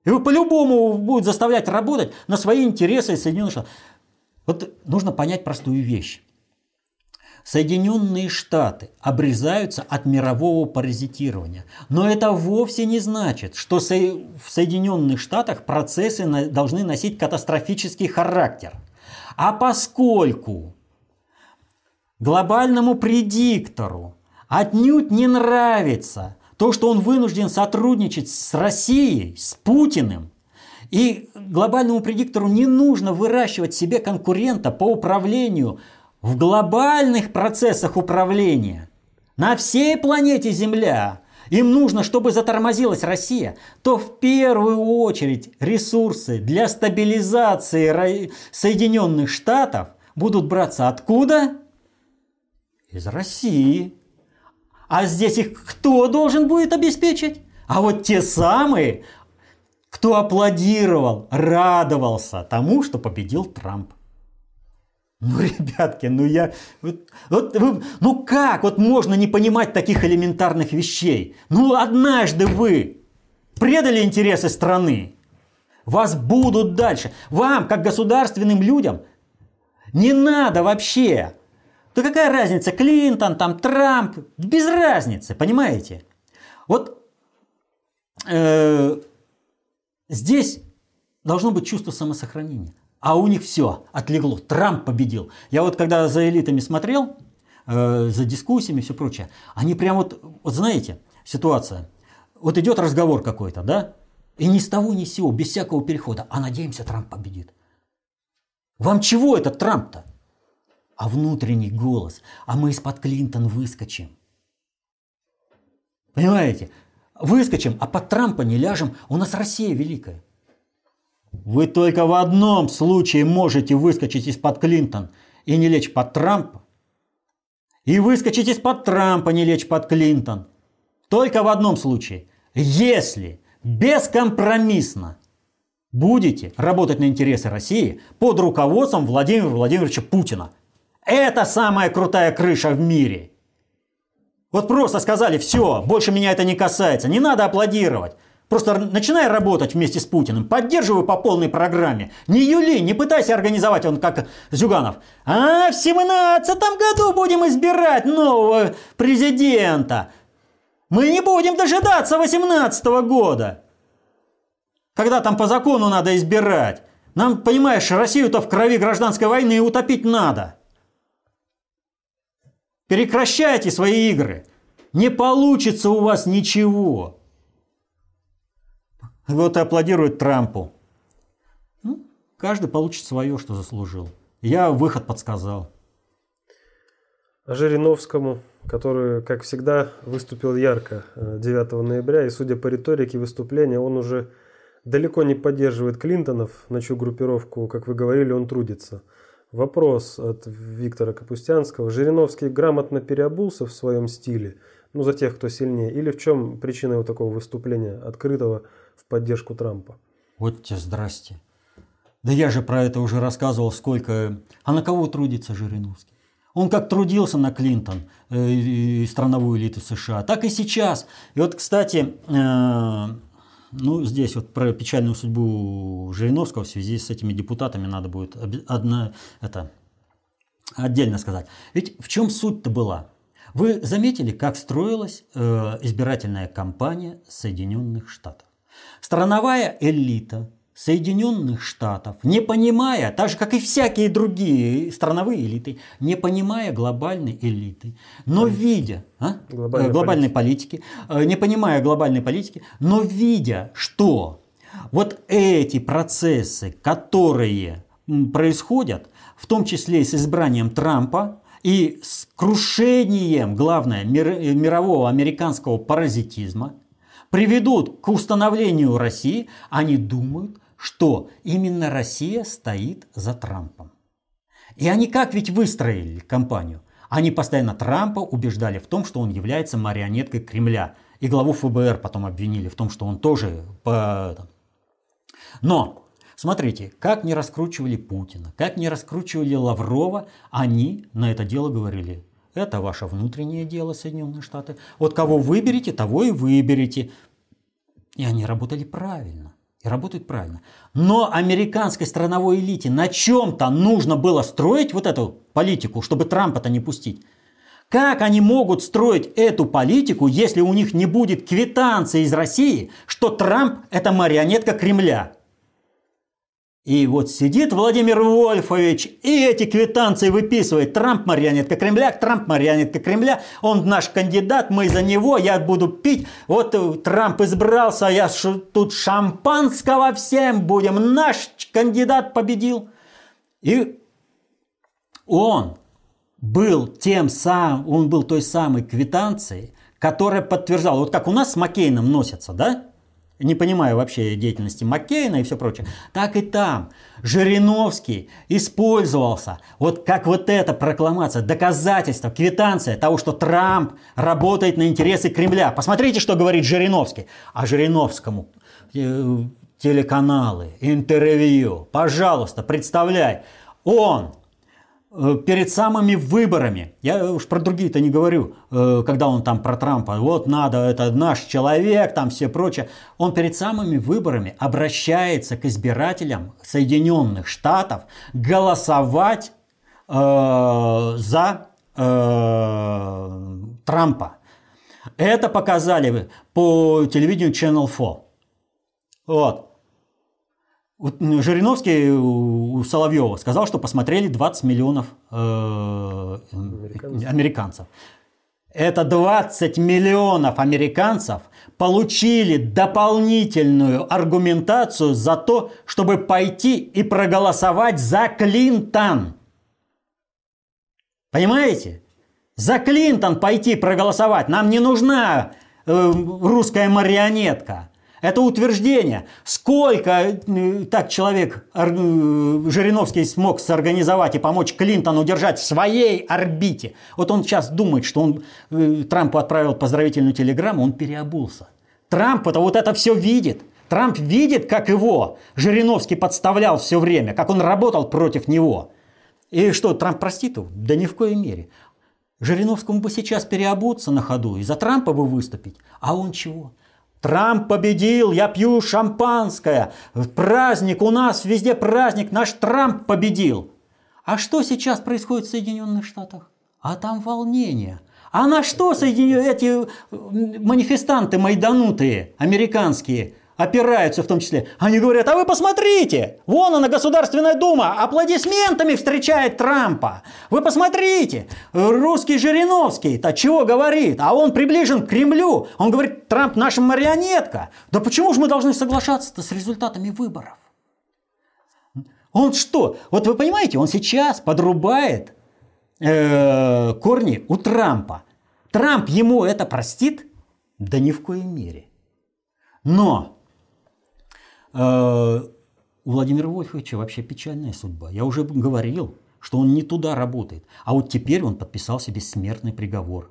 И вы по-любому будет заставлять работать на свои интересы Соединенных Штатов. Вот нужно понять простую вещь. Соединенные Штаты обрезаются от мирового паразитирования. Но это вовсе не значит, что в Соединенных Штатах процессы должны носить катастрофический характер. А поскольку глобальному предиктору отнюдь не нравится то, что он вынужден сотрудничать с Россией, с Путиным, и глобальному предиктору не нужно выращивать себе конкурента по управлению в глобальных процессах управления на всей планете Земля. Им нужно, чтобы затормозилась Россия, то в первую очередь ресурсы для стабилизации Соединенных Штатов будут браться откуда? Из России. А здесь их кто должен будет обеспечить? А вот те самые, кто аплодировал, радовался тому, что победил Трамп. Ну, ребятки, ну я... Вот, вот, ну как вот можно не понимать таких элементарных вещей? Ну однажды вы предали интересы страны. Вас будут дальше. Вам, как государственным людям, не надо вообще да какая разница, Клинтон, там, Трамп, без разницы, понимаете? Вот э, здесь должно быть чувство самосохранения. А у них все отлегло. Трамп победил. Я вот когда за элитами смотрел, э, за дискуссиями и все прочее, они прям вот, вот знаете, ситуация. Вот идет разговор какой-то, да? И ни с того, ни с сего, без всякого перехода. А надеемся, Трамп победит. Вам чего этот Трамп-то? а внутренний голос, а мы из-под Клинтон выскочим. Понимаете? Выскочим, а под Трампа не ляжем, у нас Россия великая. Вы только в одном случае можете выскочить из-под Клинтон и не лечь под Трампа. И выскочить из-под Трампа, не лечь под Клинтон. Только в одном случае. Если бескомпромиссно будете работать на интересы России под руководством Владимира Владимировича Путина – это самая крутая крыша в мире. Вот просто сказали, все, больше меня это не касается, не надо аплодировать. Просто начинай работать вместе с Путиным, поддерживай по полной программе. Не юли, не пытайся организовать он как Зюганов. А в семнадцатом году будем избирать нового президента. Мы не будем дожидаться восемнадцатого года. Когда там по закону надо избирать. Нам, понимаешь, Россию-то в крови гражданской войны утопить надо. Прекращайте свои игры. Не получится у вас ничего. Вот и аплодирует Трампу. Ну, каждый получит свое, что заслужил. Я выход подсказал. А Жириновскому, который, как всегда, выступил ярко 9 э, ноября, и судя по риторике выступления, он уже далеко не поддерживает Клинтонов, на чью группировку, как вы говорили, он трудится – Вопрос от Виктора Капустянского. Жириновский грамотно переобулся в своем стиле, ну за тех, кто сильнее, или в чем причина его такого выступления, открытого в поддержку Трампа? Вот тебе здрасте. Да я же про это уже рассказывал сколько. А на кого трудится Жириновский? Он как трудился на Клинтон э, и страновую элиту США, так и сейчас. И вот, кстати, э, ну, здесь вот про печальную судьбу Жириновского в связи с этими депутатами надо будет одна, это, отдельно сказать. Ведь в чем суть-то была? Вы заметили, как строилась э, избирательная кампания Соединенных Штатов? Страновая элита Соединенных Штатов, не понимая, так же как и всякие другие страновые элиты, не понимая глобальной элиты, но видя а? глобальной, глобальной политики. политики, не понимая глобальной политики, но видя, что вот эти процессы, которые происходят, в том числе и с избранием Трампа, и с крушением, главное, мирового американского паразитизма, приведут к установлению России, они думают, что именно Россия стоит за Трампом. И они как ведь выстроили кампанию? Они постоянно Трампа убеждали в том, что он является марионеткой Кремля. И главу ФБР потом обвинили в том, что он тоже... Но, смотрите, как не раскручивали Путина, как не раскручивали Лаврова, они на это дело говорили. Это ваше внутреннее дело, Соединенные Штаты. Вот кого выберете, того и выберете. И они работали правильно. И работают правильно. Но американской страновой элите на чем-то нужно было строить вот эту политику, чтобы Трампа-то не пустить. Как они могут строить эту политику, если у них не будет квитанции из России, что Трамп – это марионетка Кремля? И вот сидит Владимир Вольфович и эти квитанции выписывает. Трамп марионетка Кремля, Трамп марионетка Кремля, он наш кандидат, мы за него, я буду пить. Вот э, Трамп избрался, я тут шампанского всем будем, наш кандидат победил. И он был тем самым, он был той самой квитанцией, которая подтверждала, вот как у нас с Маккейном носятся, да? Не понимаю вообще деятельности Маккейна и все прочее, так и там. Жириновский использовался. Вот как вот эта прокламация, доказательство, квитанция того, что Трамп работает на интересы Кремля. Посмотрите, что говорит Жириновский. А Жириновскому э, телеканалы, интервью, пожалуйста, представляй, он перед самыми выборами, я уж про другие-то не говорю, э, когда он там про Трампа, вот надо, это наш человек, там все прочее, он перед самыми выборами обращается к избирателям Соединенных Штатов голосовать э, за э, Трампа. Это показали по телевидению Channel 4. Вот. Жириновский у Соловьева сказал, что посмотрели 20 миллионов э, американцев. американцев. Это 20 миллионов американцев получили дополнительную аргументацию за то, чтобы пойти и проголосовать за Клинтон. Понимаете? За Клинтон пойти проголосовать. Нам не нужна э, русская марионетка. Это утверждение. Сколько э, так человек э, Жириновский смог сорганизовать и помочь Клинтону держать в своей орбите. Вот он сейчас думает, что он э, Трампу отправил поздравительную телеграмму, он переобулся. Трамп-то вот это все видит. Трамп видит, как его Жириновский подставлял все время, как он работал против него. И что, Трамп простит его? Да ни в коей мере. Жириновскому бы сейчас переобуться на ходу и за Трампа бы выступить. А он чего? Трамп победил, я пью шампанское. Праздник, у нас везде праздник, наш Трамп победил. А что сейчас происходит в Соединенных Штатах? А там волнение. А на что соединю эти манифестанты майданутые, американские, опираются в том числе. Они говорят, а вы посмотрите, вон она, Государственная Дума, аплодисментами встречает Трампа. Вы посмотрите, русский Жириновский-то чего говорит? А он приближен к Кремлю. Он говорит, Трамп наша марионетка. Да почему же мы должны соглашаться-то с результатами выборов? Он что? Вот вы понимаете, он сейчас подрубает э, корни у Трампа. Трамп ему это простит? Да ни в коей мере. Но у Владимира Вольфовича вообще печальная судьба. Я уже говорил, что он не туда работает. А вот теперь он подписал себе смертный приговор.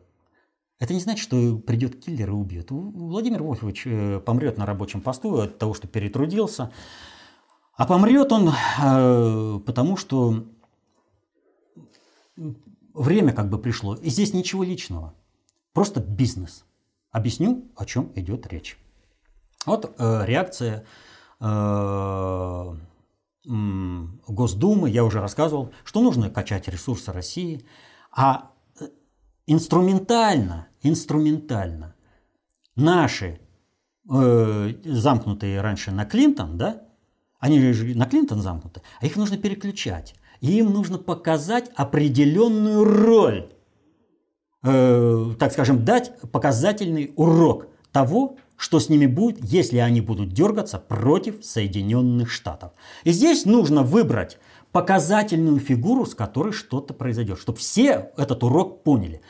Это не значит, что придет киллер и убьет. Владимир Вольфович э, помрет на рабочем посту от того, что перетрудился. А помрет он э, потому, что время как бы пришло. И здесь ничего личного. Просто бизнес. Объясню, о чем идет речь. Вот реакция Э, Госдумы, я уже рассказывал, что нужно качать ресурсы России, а э, инструментально, инструментально наши э, замкнутые раньше на Клинтон, да, они же на Клинтон замкнуты, а их нужно переключать. И им нужно показать определенную роль, э, так скажем, дать показательный урок того, что с ними будет, если они будут дергаться против Соединенных Штатов. И здесь нужно выбрать показательную фигуру, с которой что-то произойдет, чтобы все этот урок поняли.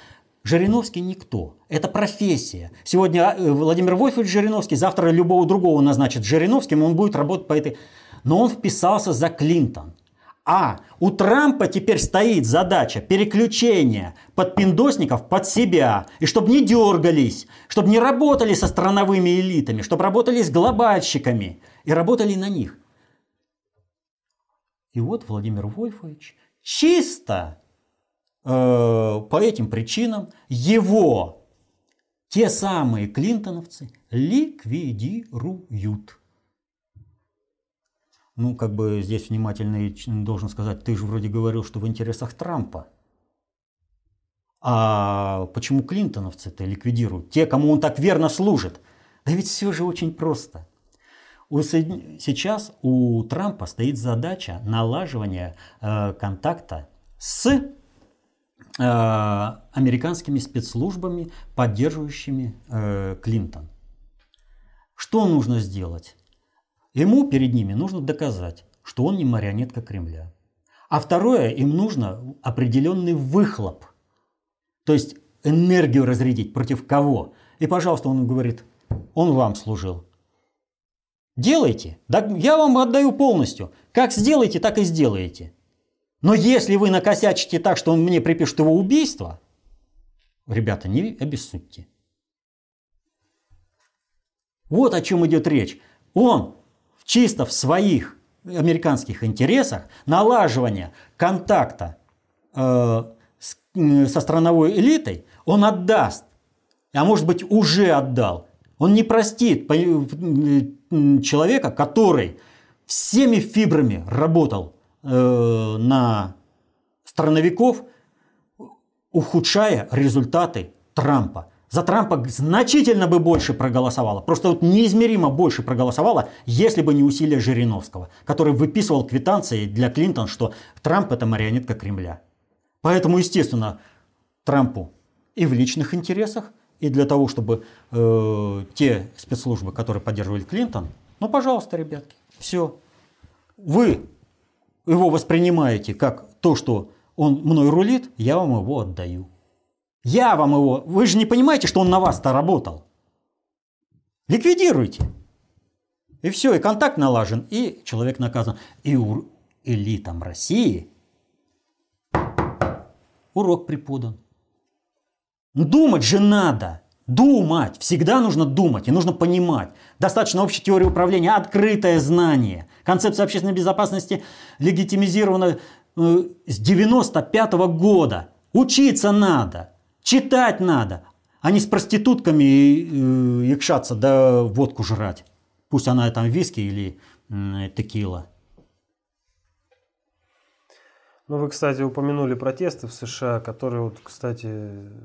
Жириновский никто. Это профессия. Сегодня э, Владимир Вольфович Жириновский, завтра любого другого назначит Жириновским, он будет работать по этой... Но он вписался за Клинтон. А у Трампа теперь стоит задача переключения подпиндосников под себя. И чтобы не дергались, чтобы не работали со страновыми элитами, чтобы работали с глобальщиками и работали на них. И вот Владимир Вольфович чисто по этим причинам его те самые клинтоновцы ликвидируют. Ну, как бы здесь внимательно должен сказать, ты же вроде говорил, что в интересах Трампа. А почему клинтоновцы-то ликвидируют? Те, кому он так верно служит. Да ведь все же очень просто. Сейчас у Трампа стоит задача налаживания э, контакта с э, американскими спецслужбами, поддерживающими э, Клинтон. Что нужно сделать? Ему перед ними нужно доказать, что он не марионетка Кремля. А второе, им нужно определенный выхлоп. То есть энергию разрядить против кого. И, пожалуйста, он говорит, он вам служил. Делайте. Да я вам отдаю полностью. Как сделаете, так и сделаете. Но если вы накосячите так, что он мне припишет его убийство, ребята, не обессудьте. Вот о чем идет речь. Он чисто в своих американских интересах налаживание контакта э, с, со страновой элитой он отдаст, а может быть уже отдал он не простит человека, который всеми фибрами работал э, на страновиков, ухудшая результаты Трампа. За Трампа значительно бы больше проголосовало, просто вот неизмеримо больше проголосовало, если бы не усилия Жириновского, который выписывал квитанции для Клинтон, что Трамп это марионетка Кремля. Поэтому, естественно, Трампу и в личных интересах, и для того, чтобы э, те спецслужбы, которые поддерживали Клинтон, ну, пожалуйста, ребятки, все. Вы его воспринимаете как то, что он мной рулит, я вам его отдаю. Я вам его... Вы же не понимаете, что он на вас-то работал. Ликвидируйте. И все, и контакт налажен, и человек наказан. И у элитам России урок преподан. Думать же надо. Думать. Всегда нужно думать и нужно понимать. Достаточно общей теории управления, открытое знание. Концепция общественной безопасности легитимизирована э, с 95 -го года. Учиться надо, читать надо, а не с проститутками э, якшаться да водку жрать. Пусть она там виски или э, текила. Ну, вы, кстати, упомянули протесты в США, которые, вот, кстати,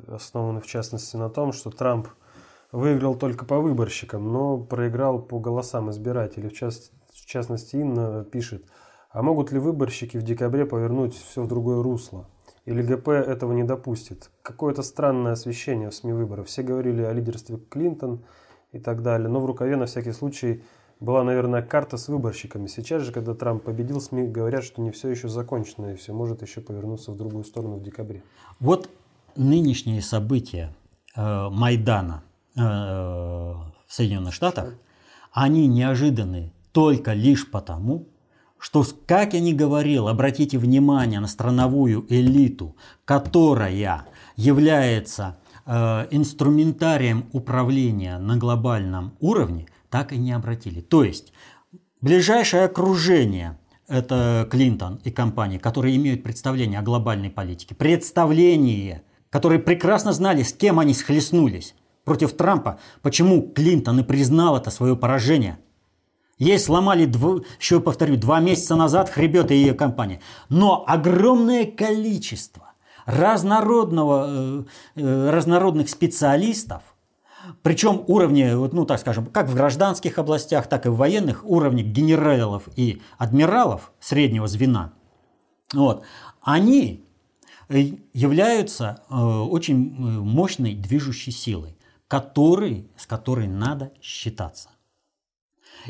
основаны в частности на том, что Трамп выиграл только по выборщикам, но проиграл по голосам избирателей. В, част... в частности, Инна пишет, а могут ли выборщики в декабре повернуть все в другое русло? Или ГП этого не допустит? Какое-то странное освещение в СМИ выборов. Все говорили о лидерстве Клинтон и так далее, но в рукаве на всякий случай была, наверное, карта с выборщиками. Сейчас же, когда Трамп победил, СМИ говорят, что не все еще закончено, и все может еще повернуться в другую сторону в декабре. Вот нынешние события э, Майдана э, в Соединенных Штатах, они неожиданны только лишь потому, что, как я не говорил, обратите внимание на страновую элиту, которая является э, инструментарием управления на глобальном уровне, так и не обратили. То есть ближайшее окружение это Клинтон и компании, которые имеют представление о глобальной политике, представление, которые прекрасно знали, с кем они схлестнулись против Трампа, почему Клинтон и признал это свое поражение. Ей сломали, дв... еще повторю, два месяца назад хребет и ее компания. Но огромное количество разнородного, э, э, разнородных специалистов причем уровни, ну так скажем, как в гражданских областях, так и в военных, уровни генералов и адмиралов среднего звена, вот, они э, являются очень мощной движущей силой, который, с которой надо считаться.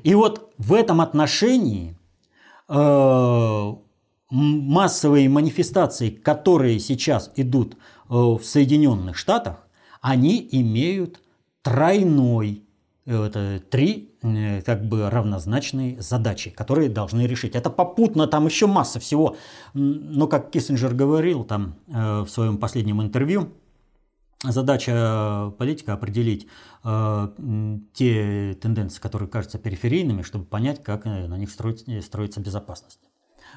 И вот в этом отношении э, массовые манифестации, которые сейчас идут э, в Соединенных Штатах, они имеют тройной, э, это три как бы равнозначные задачи, которые должны решить. Это попутно, там еще масса всего. Но как Киссинджер говорил там в своем последнем интервью, задача политика определить те тенденции, которые кажутся периферийными, чтобы понять, как на них строить, строится безопасность.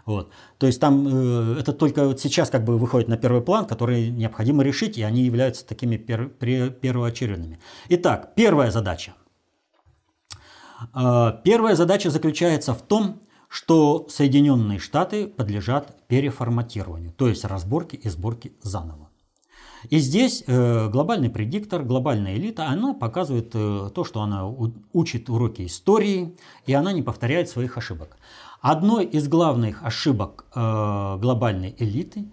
Вот. То есть там э, это только вот сейчас как бы выходит на первый план, который необходимо решить, и они являются такими пер, пер, первоочередными. Итак, первая задача. Э, первая задача заключается в том, что Соединенные Штаты подлежат переформатированию, то есть разборке и сборке заново. И здесь э, глобальный предиктор, глобальная элита, она показывает э, то, что она учит уроки истории, и она не повторяет своих ошибок. Одной из главных ошибок э, глобальной элиты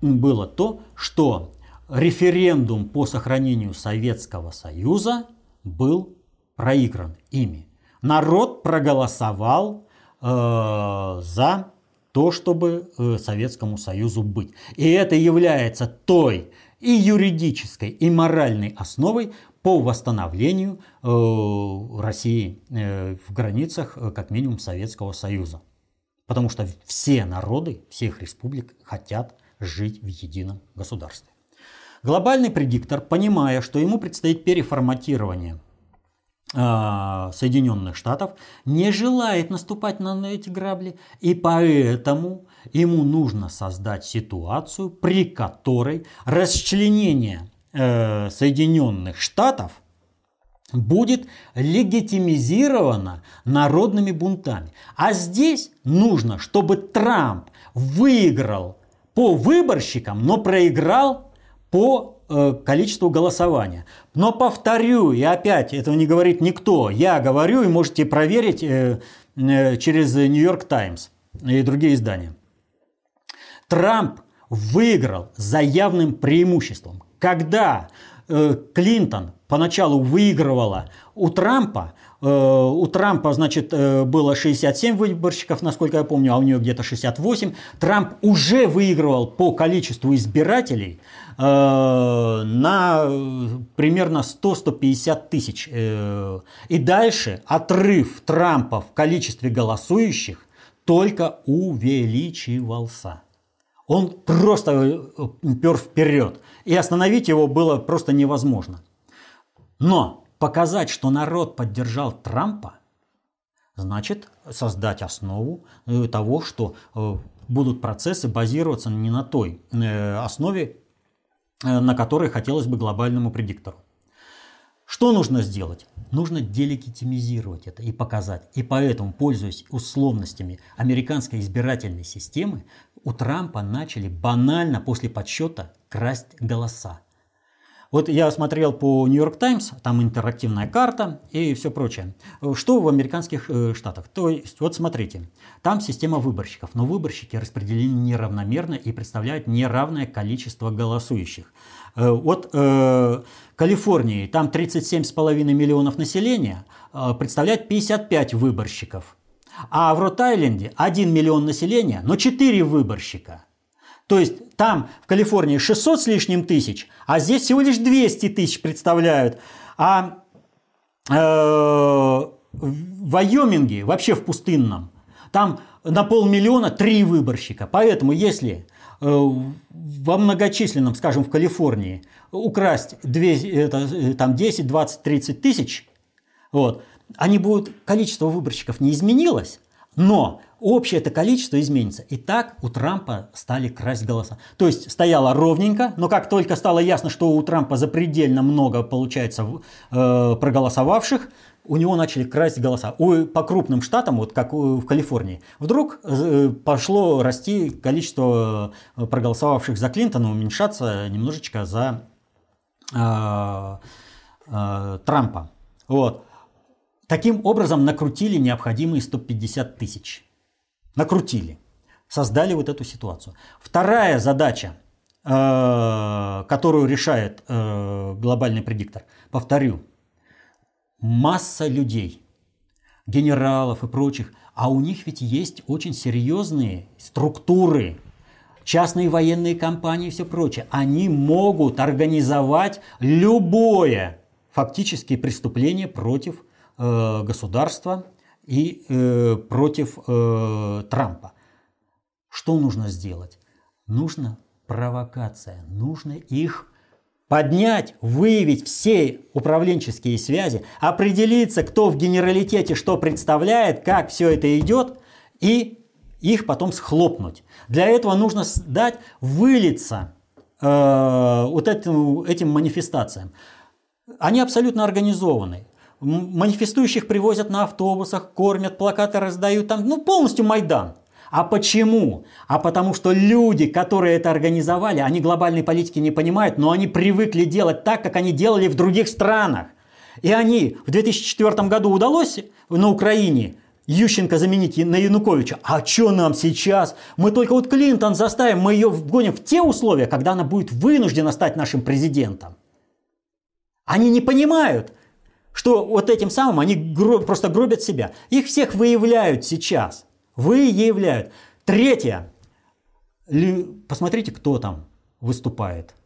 было то, что референдум по сохранению Советского Союза был проигран ими. Народ проголосовал за то, чтобы Советскому Союзу быть. И это является той и юридической, и моральной основой по восстановлению э, России э, в границах, э, как минимум, Советского Союза. Потому что все народы всех республик хотят жить в едином государстве. Глобальный предиктор, понимая, что ему предстоит переформатирование Соединенных Штатов, не желает наступать на эти грабли, и поэтому ему нужно создать ситуацию, при которой расчленение э, Соединенных Штатов – будет легитимизировано народными бунтами. А здесь нужно, чтобы Трамп выиграл по выборщикам, но проиграл по э, количеству голосования. Но повторю, и опять этого не говорит никто, я говорю, и можете проверить э, через Нью-Йорк Таймс и другие издания. Трамп выиграл за явным преимуществом. Когда э, Клинтон поначалу выигрывала у Трампа, э, у Трампа, значит, э, было 67 выборщиков, насколько я помню, а у нее где-то 68. Трамп уже выигрывал по количеству избирателей э, на примерно 100-150 тысяч. И дальше отрыв Трампа в количестве голосующих только увеличивался. Он просто пер вперед. И остановить его было просто невозможно. Но показать, что народ поддержал Трампа, значит создать основу э, того, что э, будут процессы базироваться не на той э, основе, на которой хотелось бы глобальному предиктору. Что нужно сделать? Нужно делегитимизировать это и показать. И поэтому, пользуясь условностями американской избирательной системы, у Трампа начали банально после подсчета красть голоса. Вот я смотрел по Нью-Йорк Таймс, там интерактивная карта и все прочее. Что в американских э, штатах? То есть, вот смотрите, там система выборщиков, но выборщики распределены неравномерно и представляют неравное количество голосующих. Э, вот э, Калифорнии, там 37,5 миллионов населения, э, представляет 55 выборщиков. А в Рот-Айленде 1 миллион населения, но 4 выборщика. То есть там в Калифорнии 600 с лишним тысяч, а здесь всего лишь 200 тысяч представляют. А э, в Вайоминге, вообще в пустынном, там на полмиллиона три выборщика. Поэтому если э, во многочисленном, скажем, в Калифорнии украсть 2, это, э, там 10, 20, 30 тысяч, вот, они будут, количество выборщиков не изменилось, но общее это количество изменится. И так у Трампа стали красть голоса. То есть стояло ровненько, но как только стало ясно, что у Трампа запредельно много получается э, проголосовавших, у него начали красть голоса. У, по крупным штатам, вот как в Калифорнии, вдруг э, пошло расти количество э, проголосовавших за Клинтона, уменьшаться немножечко за э, э, Трампа. Вот. Таким образом накрутили необходимые 150 тысяч накрутили, создали вот эту ситуацию. Вторая задача, э, которую решает э, глобальный предиктор, повторю, масса людей, генералов и прочих, а у них ведь есть очень серьезные структуры, частные военные компании и все прочее. Они могут организовать любое фактически преступление против э, государства, и э, против э, Трампа. Что нужно сделать? Нужна провокация, нужно их поднять, выявить все управленческие связи, определиться, кто в генералитете что представляет, как все это идет, и их потом схлопнуть. Для этого нужно дать вылиться э, вот этим, этим манифестациям. Они абсолютно организованы. Манифестующих привозят на автобусах, кормят, плакаты раздают, там, ну полностью Майдан. А почему? А потому что люди, которые это организовали, они глобальной политики не понимают, но они привыкли делать так, как они делали в других странах. И они в 2004 году удалось на Украине Ющенко заменить на Януковича. А что нам сейчас? Мы только вот Клинтон заставим, мы ее вгоним в те условия, когда она будет вынуждена стать нашим президентом. Они не понимают, что вот этим самым они просто гробят себя. Их всех выявляют сейчас. Выявляют. Третье. Посмотрите, кто там выступает.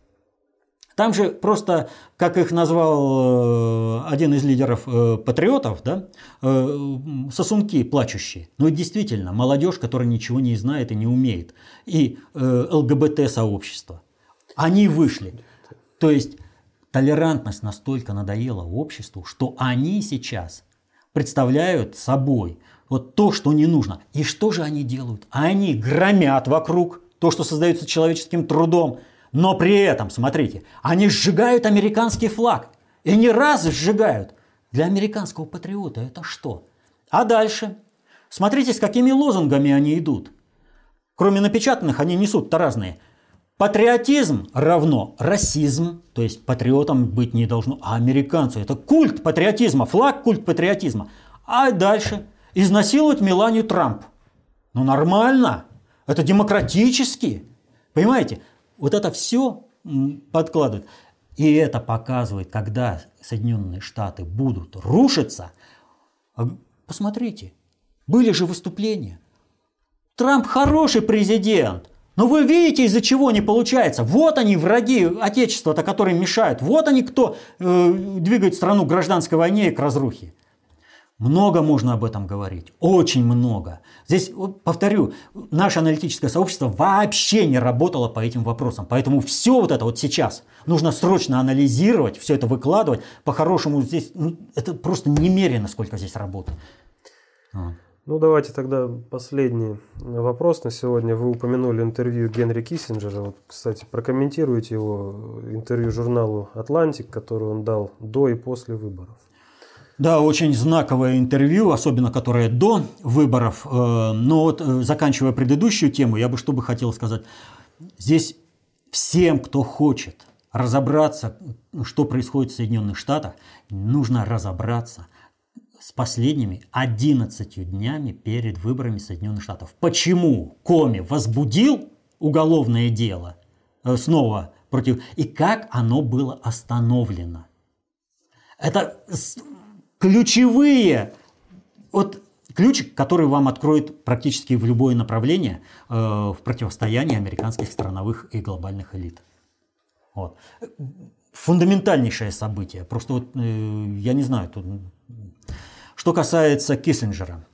Там же просто, как их назвал э, один из лидеров э, патриотов, да, э, сосунки плачущие. Ну и действительно, молодежь, которая ничего не знает и не умеет. И ЛГБТ-сообщество. Они вышли. То есть толерантность настолько надоела обществу, что они сейчас представляют собой вот то, что не нужно. И что же они делают? Они громят вокруг то, что создается человеческим трудом – но при этом, смотрите, они сжигают американский флаг. И не раз сжигают. Для американского патриота это что? А дальше? Смотрите, с какими лозунгами они идут. Кроме напечатанных, они несут-то разные. Патриотизм равно расизм, то есть патриотом быть не должно, а американцу это культ патриотизма, флаг культ патриотизма. А дальше изнасиловать Меланию Трамп. Ну нормально, это демократически. Понимаете, вот это все подкладывает. И это показывает, когда Соединенные Штаты будут рушиться. А, посмотрите, были же выступления. Трамп хороший президент. Но вы видите, из-за чего не получается. Вот они, враги Отечества-то, которые мешают. Вот они, кто э, двигает страну к гражданской войне и к разрухе. Много можно об этом говорить, очень много. Здесь, повторю, наше аналитическое сообщество вообще не работало по этим вопросам. Поэтому все вот это вот сейчас нужно срочно анализировать, все это выкладывать. По-хорошему здесь, ну, это просто немерено, сколько здесь работы. Ну, давайте тогда последний вопрос на сегодня. Вы упомянули интервью Генри Киссинджера. Вот, кстати, прокомментируйте его интервью журналу «Атлантик», которое он дал до и после выборов. Да, очень знаковое интервью, особенно которое до выборов. Э, но вот э, заканчивая предыдущую тему, я бы что бы хотел сказать. Здесь всем, кто хочет разобраться, что происходит в Соединенных Штатах, нужно разобраться с последними 11 днями перед выборами Соединенных Штатов. Почему Коми возбудил уголовное дело э, снова против... И как оно было остановлено. Это ключевые, вот ключик, который вам откроет практически в любое направление э, в противостоянии американских страновых и глобальных элит. Вот. Фундаментальнейшее событие. Просто вот, э, я не знаю, тут... что касается Киссинджера.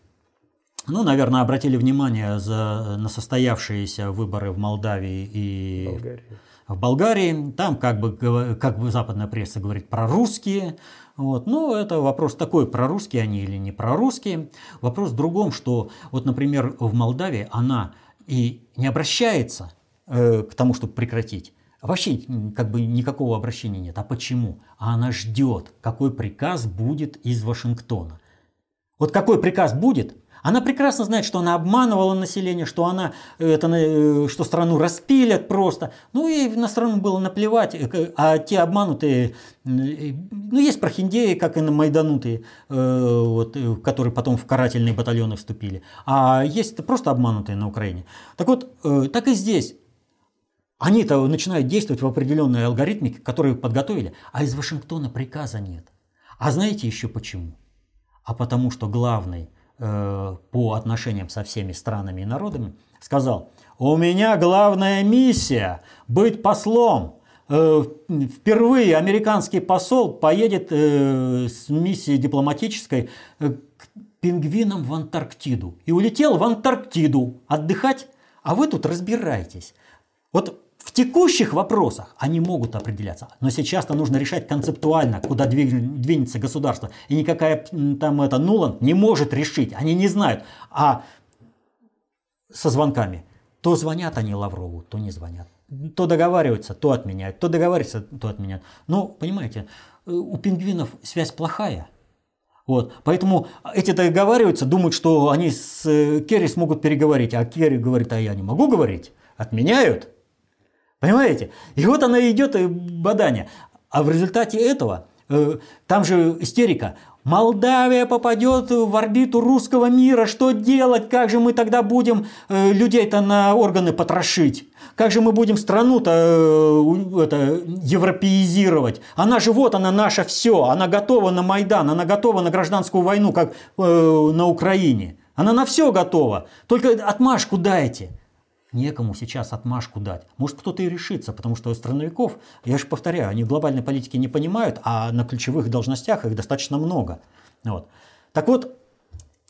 Ну, наверное, обратили внимание за, на состоявшиеся выборы в Молдавии и Болгарии. в Болгарии. Там, как бы, как бы западная пресса говорит, про русские. Вот. Но это вопрос такой, прорусские они или не прорусские. Вопрос в другом, что вот, например, в Молдавии она и не обращается э, к тому, чтобы прекратить. Вообще как бы никакого обращения нет. А почему? А она ждет, какой приказ будет из Вашингтона. Вот какой приказ будет, она прекрасно знает, что она обманывала население, что, она, это, э, что страну распилят просто. Ну и на страну было наплевать. Э, а те обманутые, ну есть прохиндеи, как и на майданутые, э, вот, которые потом в карательные батальоны вступили. А есть просто обманутые на Украине. Так вот, так и здесь. Они-то начинают действовать в определенной алгоритмике, которую подготовили, а из Вашингтона приказа нет. А знаете еще почему? А потому что главный Э, по отношениям со всеми странами и народами, сказал, у меня главная миссия быть послом. Э, впервые американский посол поедет э, с миссией дипломатической к пингвинам в Антарктиду. И улетел в Антарктиду отдыхать, а вы тут разбирайтесь. Вот в текущих вопросах они могут определяться, но сейчас-то нужно решать концептуально, куда двинется государство. И никакая там это Нуланд не может решить, они не знают. А со звонками. То звонят они Лаврову, то не звонят. То договариваются, то отменяют. То договариваются, то отменяют. Но, понимаете, э, у пингвинов связь плохая. Вот. Поэтому эти договариваются, думают, что они с э, Керри смогут переговорить. А Керри говорит, а я не могу говорить. Отменяют. Понимаете? И вот она идет и бадание. А в результате этого, э, там же истерика, Молдавия попадет в орбиту русского мира, что делать? Как же мы тогда будем э, людей-то на органы потрошить? Как же мы будем страну-то э, это, европеизировать? Она же вот, она наша все, она готова на Майдан, она готова на гражданскую войну, как э, на Украине. Она на все готова, только отмашку дайте некому сейчас отмашку дать. Может, кто-то и решится, потому что страновиков, я же повторяю, они глобальной политики не понимают, а на ключевых должностях их достаточно много. Вот. Так вот,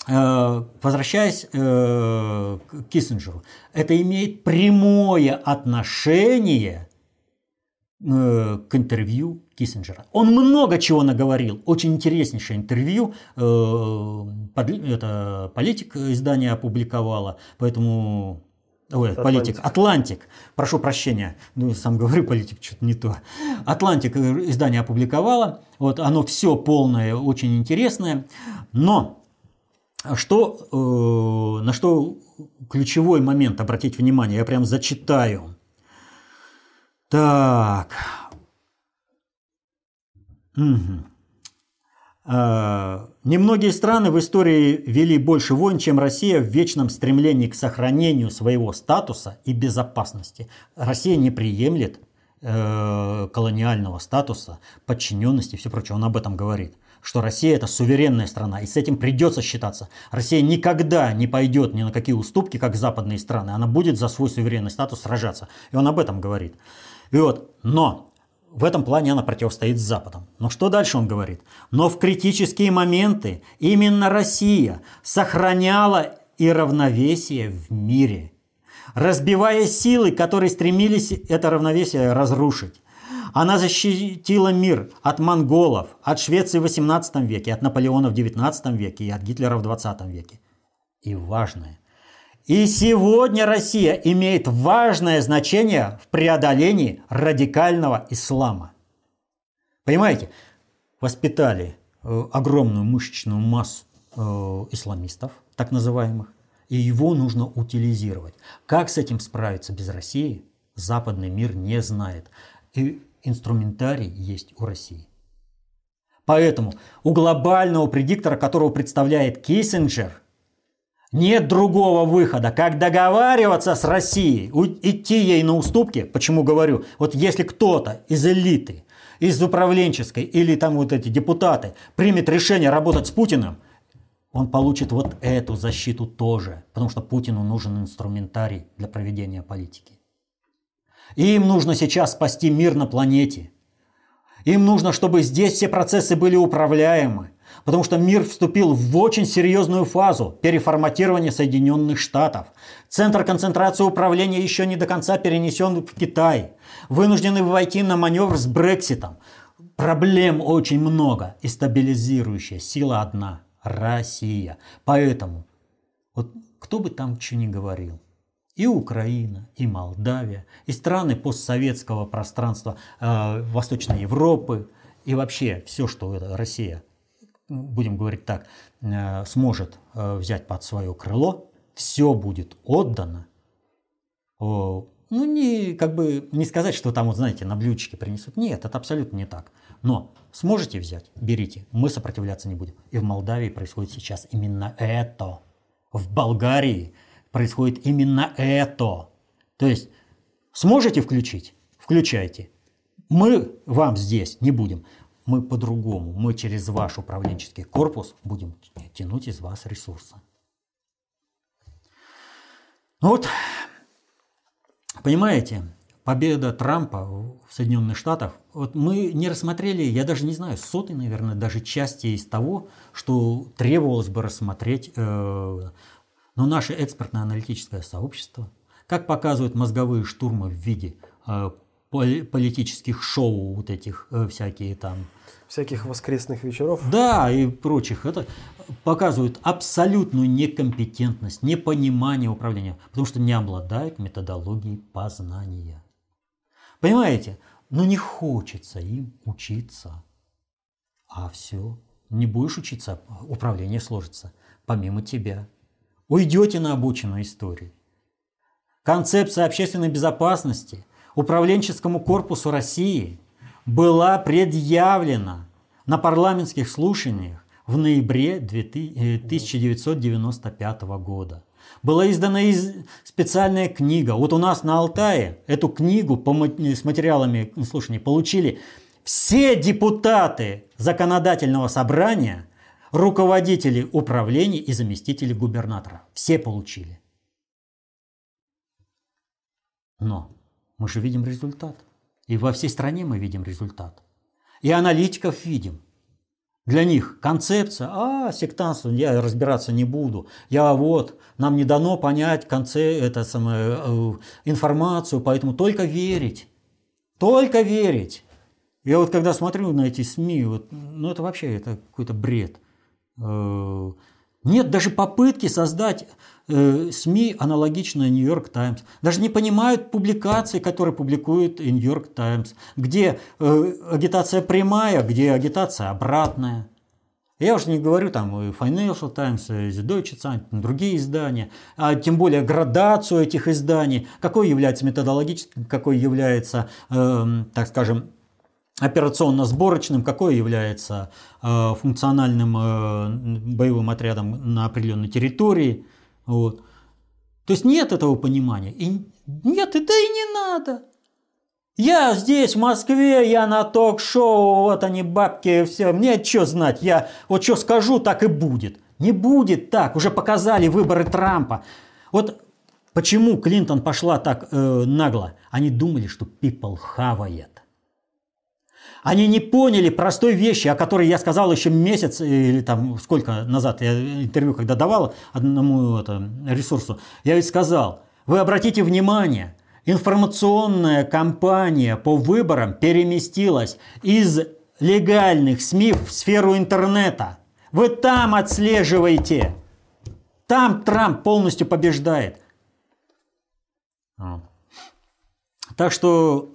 э, возвращаясь э, к Киссинджеру, это имеет прямое отношение э, к интервью Киссинджера. Он много чего наговорил, очень интереснейшее интервью, это политик издание опубликовало, поэтому Ой, Атлантик. политик. Атлантик. Прошу прощения. Ну, сам говорю, политик, что-то не то. Атлантик э, издание опубликовало. Вот оно все полное, очень интересное. Но что, э, на что ключевой момент обратить внимание, я прям зачитаю. Так. Угу. А, немногие страны в истории вели больше войн, чем Россия в вечном стремлении к сохранению своего статуса и безопасности. Россия не приемлет э, колониального статуса, подчиненности и все прочее. Он об этом говорит что Россия это суверенная страна, и с этим придется считаться. Россия никогда не пойдет ни на какие уступки, как западные страны. Она будет за свой суверенный статус сражаться. И он об этом говорит. И вот, но в этом плане она противостоит Западом. Но что дальше он говорит? Но в критические моменты именно Россия сохраняла и равновесие в мире, разбивая силы, которые стремились это равновесие разрушить. Она защитила мир от монголов, от Швеции в XVIII веке, от Наполеона в XIX веке и от Гитлера в XX веке. И важное, и сегодня Россия имеет важное значение в преодолении радикального ислама. Понимаете, воспитали э, огромную мышечную массу э, исламистов, так называемых, и его нужно утилизировать. Как с этим справиться без России, западный мир не знает. И инструментарий есть у России. Поэтому у глобального предиктора, которого представляет Киссинджер – нет другого выхода, как договариваться с Россией, идти ей на уступки. Почему говорю? Вот если кто-то из элиты, из управленческой или там вот эти депутаты примет решение работать с Путиным, он получит вот эту защиту тоже, потому что Путину нужен инструментарий для проведения политики. им нужно сейчас спасти мир на планете. Им нужно, чтобы здесь все процессы были управляемы. Потому что мир вступил в очень серьезную фазу переформатирования Соединенных Штатов. Центр концентрации управления еще не до конца перенесен в Китай. Вынуждены войти на маневр с Брекситом. Проблем очень много и стабилизирующая сила одна – Россия. Поэтому, вот кто бы там что ни говорил, и Украина, и Молдавия, и страны постсоветского пространства э, Восточной Европы, и вообще все, что это Россия будем говорить так, э, сможет э, взять под свое крыло, все будет отдано. Ну, не, как бы, не сказать, что там, вот знаете, на блюдечке принесут. Нет, это абсолютно не так. Но сможете взять, берите, мы сопротивляться не будем. И в Молдавии происходит сейчас именно это. В Болгарии происходит именно это. То есть, сможете включить? Включайте. Мы вам здесь не будем мы по-другому, мы через ваш управленческий корпус будем тянуть из вас ресурсы. Ну вот, понимаете, победа Трампа в Соединенных Штатах, вот мы не рассмотрели, я даже не знаю, сотой, наверное, даже части из того, что требовалось бы рассмотреть, э, но наше экспертно-аналитическое сообщество, как показывают мозговые штурмы в виде э, политических шоу, вот этих э, всякие там. Всяких воскресных вечеров. Да, и прочих. Это показывают абсолютную некомпетентность, непонимание управления, потому что не обладают методологией познания. Понимаете? Но не хочется им учиться. А все, не будешь учиться, управление сложится помимо тебя. Уйдете на обученную историю. Концепция общественной безопасности управленческому корпусу России была предъявлена на парламентских слушаниях в ноябре 1995 года. Была издана специальная книга. Вот у нас на Алтае эту книгу с материалами слушаний получили все депутаты законодательного собрания, руководители управлений и заместители губернатора. Все получили. Но мы же видим результат. И во всей стране мы видим результат. И аналитиков видим. Для них концепция, а, сектантство, я разбираться не буду. Я вот, нам не дано понять конце, это самое, э, информацию, поэтому только верить. Только верить. Я вот когда смотрю на эти СМИ, вот, ну это вообще это какой-то бред. Э, нет даже попытки создать э, СМИ, аналогичные Нью-Йорк Таймс. Даже не понимают публикации, которые публикует Нью-Йорк Таймс, где э, агитация прямая, где агитация обратная. Я уже не говорю там и Financial Times, и The Deutsche Zeitung, другие издания, а тем более градацию этих изданий, какой является методологическим, какой является, э, так скажем, операционно-сборочным, какое является э, функциональным э, боевым отрядом на определенной территории. Вот. То есть нет этого понимания. И нет, и да и не надо. Я здесь, в Москве, я на ток-шоу, вот они бабки, все, мне что знать, я вот что скажу, так и будет. Не будет так, уже показали выборы Трампа. Вот почему Клинтон пошла так э, нагло? Они думали, что people хавает. Они не поняли простой вещи, о которой я сказал еще месяц или там сколько назад, я интервью когда давал одному это, ресурсу, я ведь сказал, вы обратите внимание, информационная кампания по выборам переместилась из легальных СМИ в сферу интернета. Вы там отслеживаете. Там Трамп полностью побеждает. Так что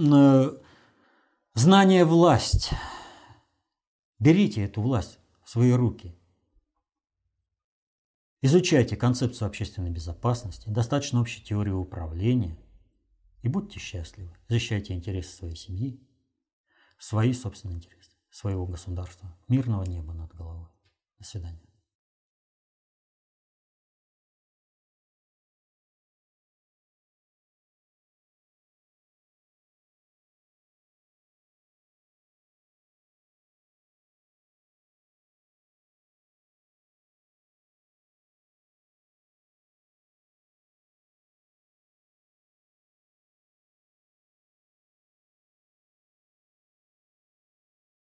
э, Знание – власть. Берите эту власть в свои руки. Изучайте концепцию общественной безопасности, достаточно общей теории управления и будьте счастливы. Защищайте интересы своей семьи, свои собственные интересы, своего государства, мирного неба над головой. До свидания.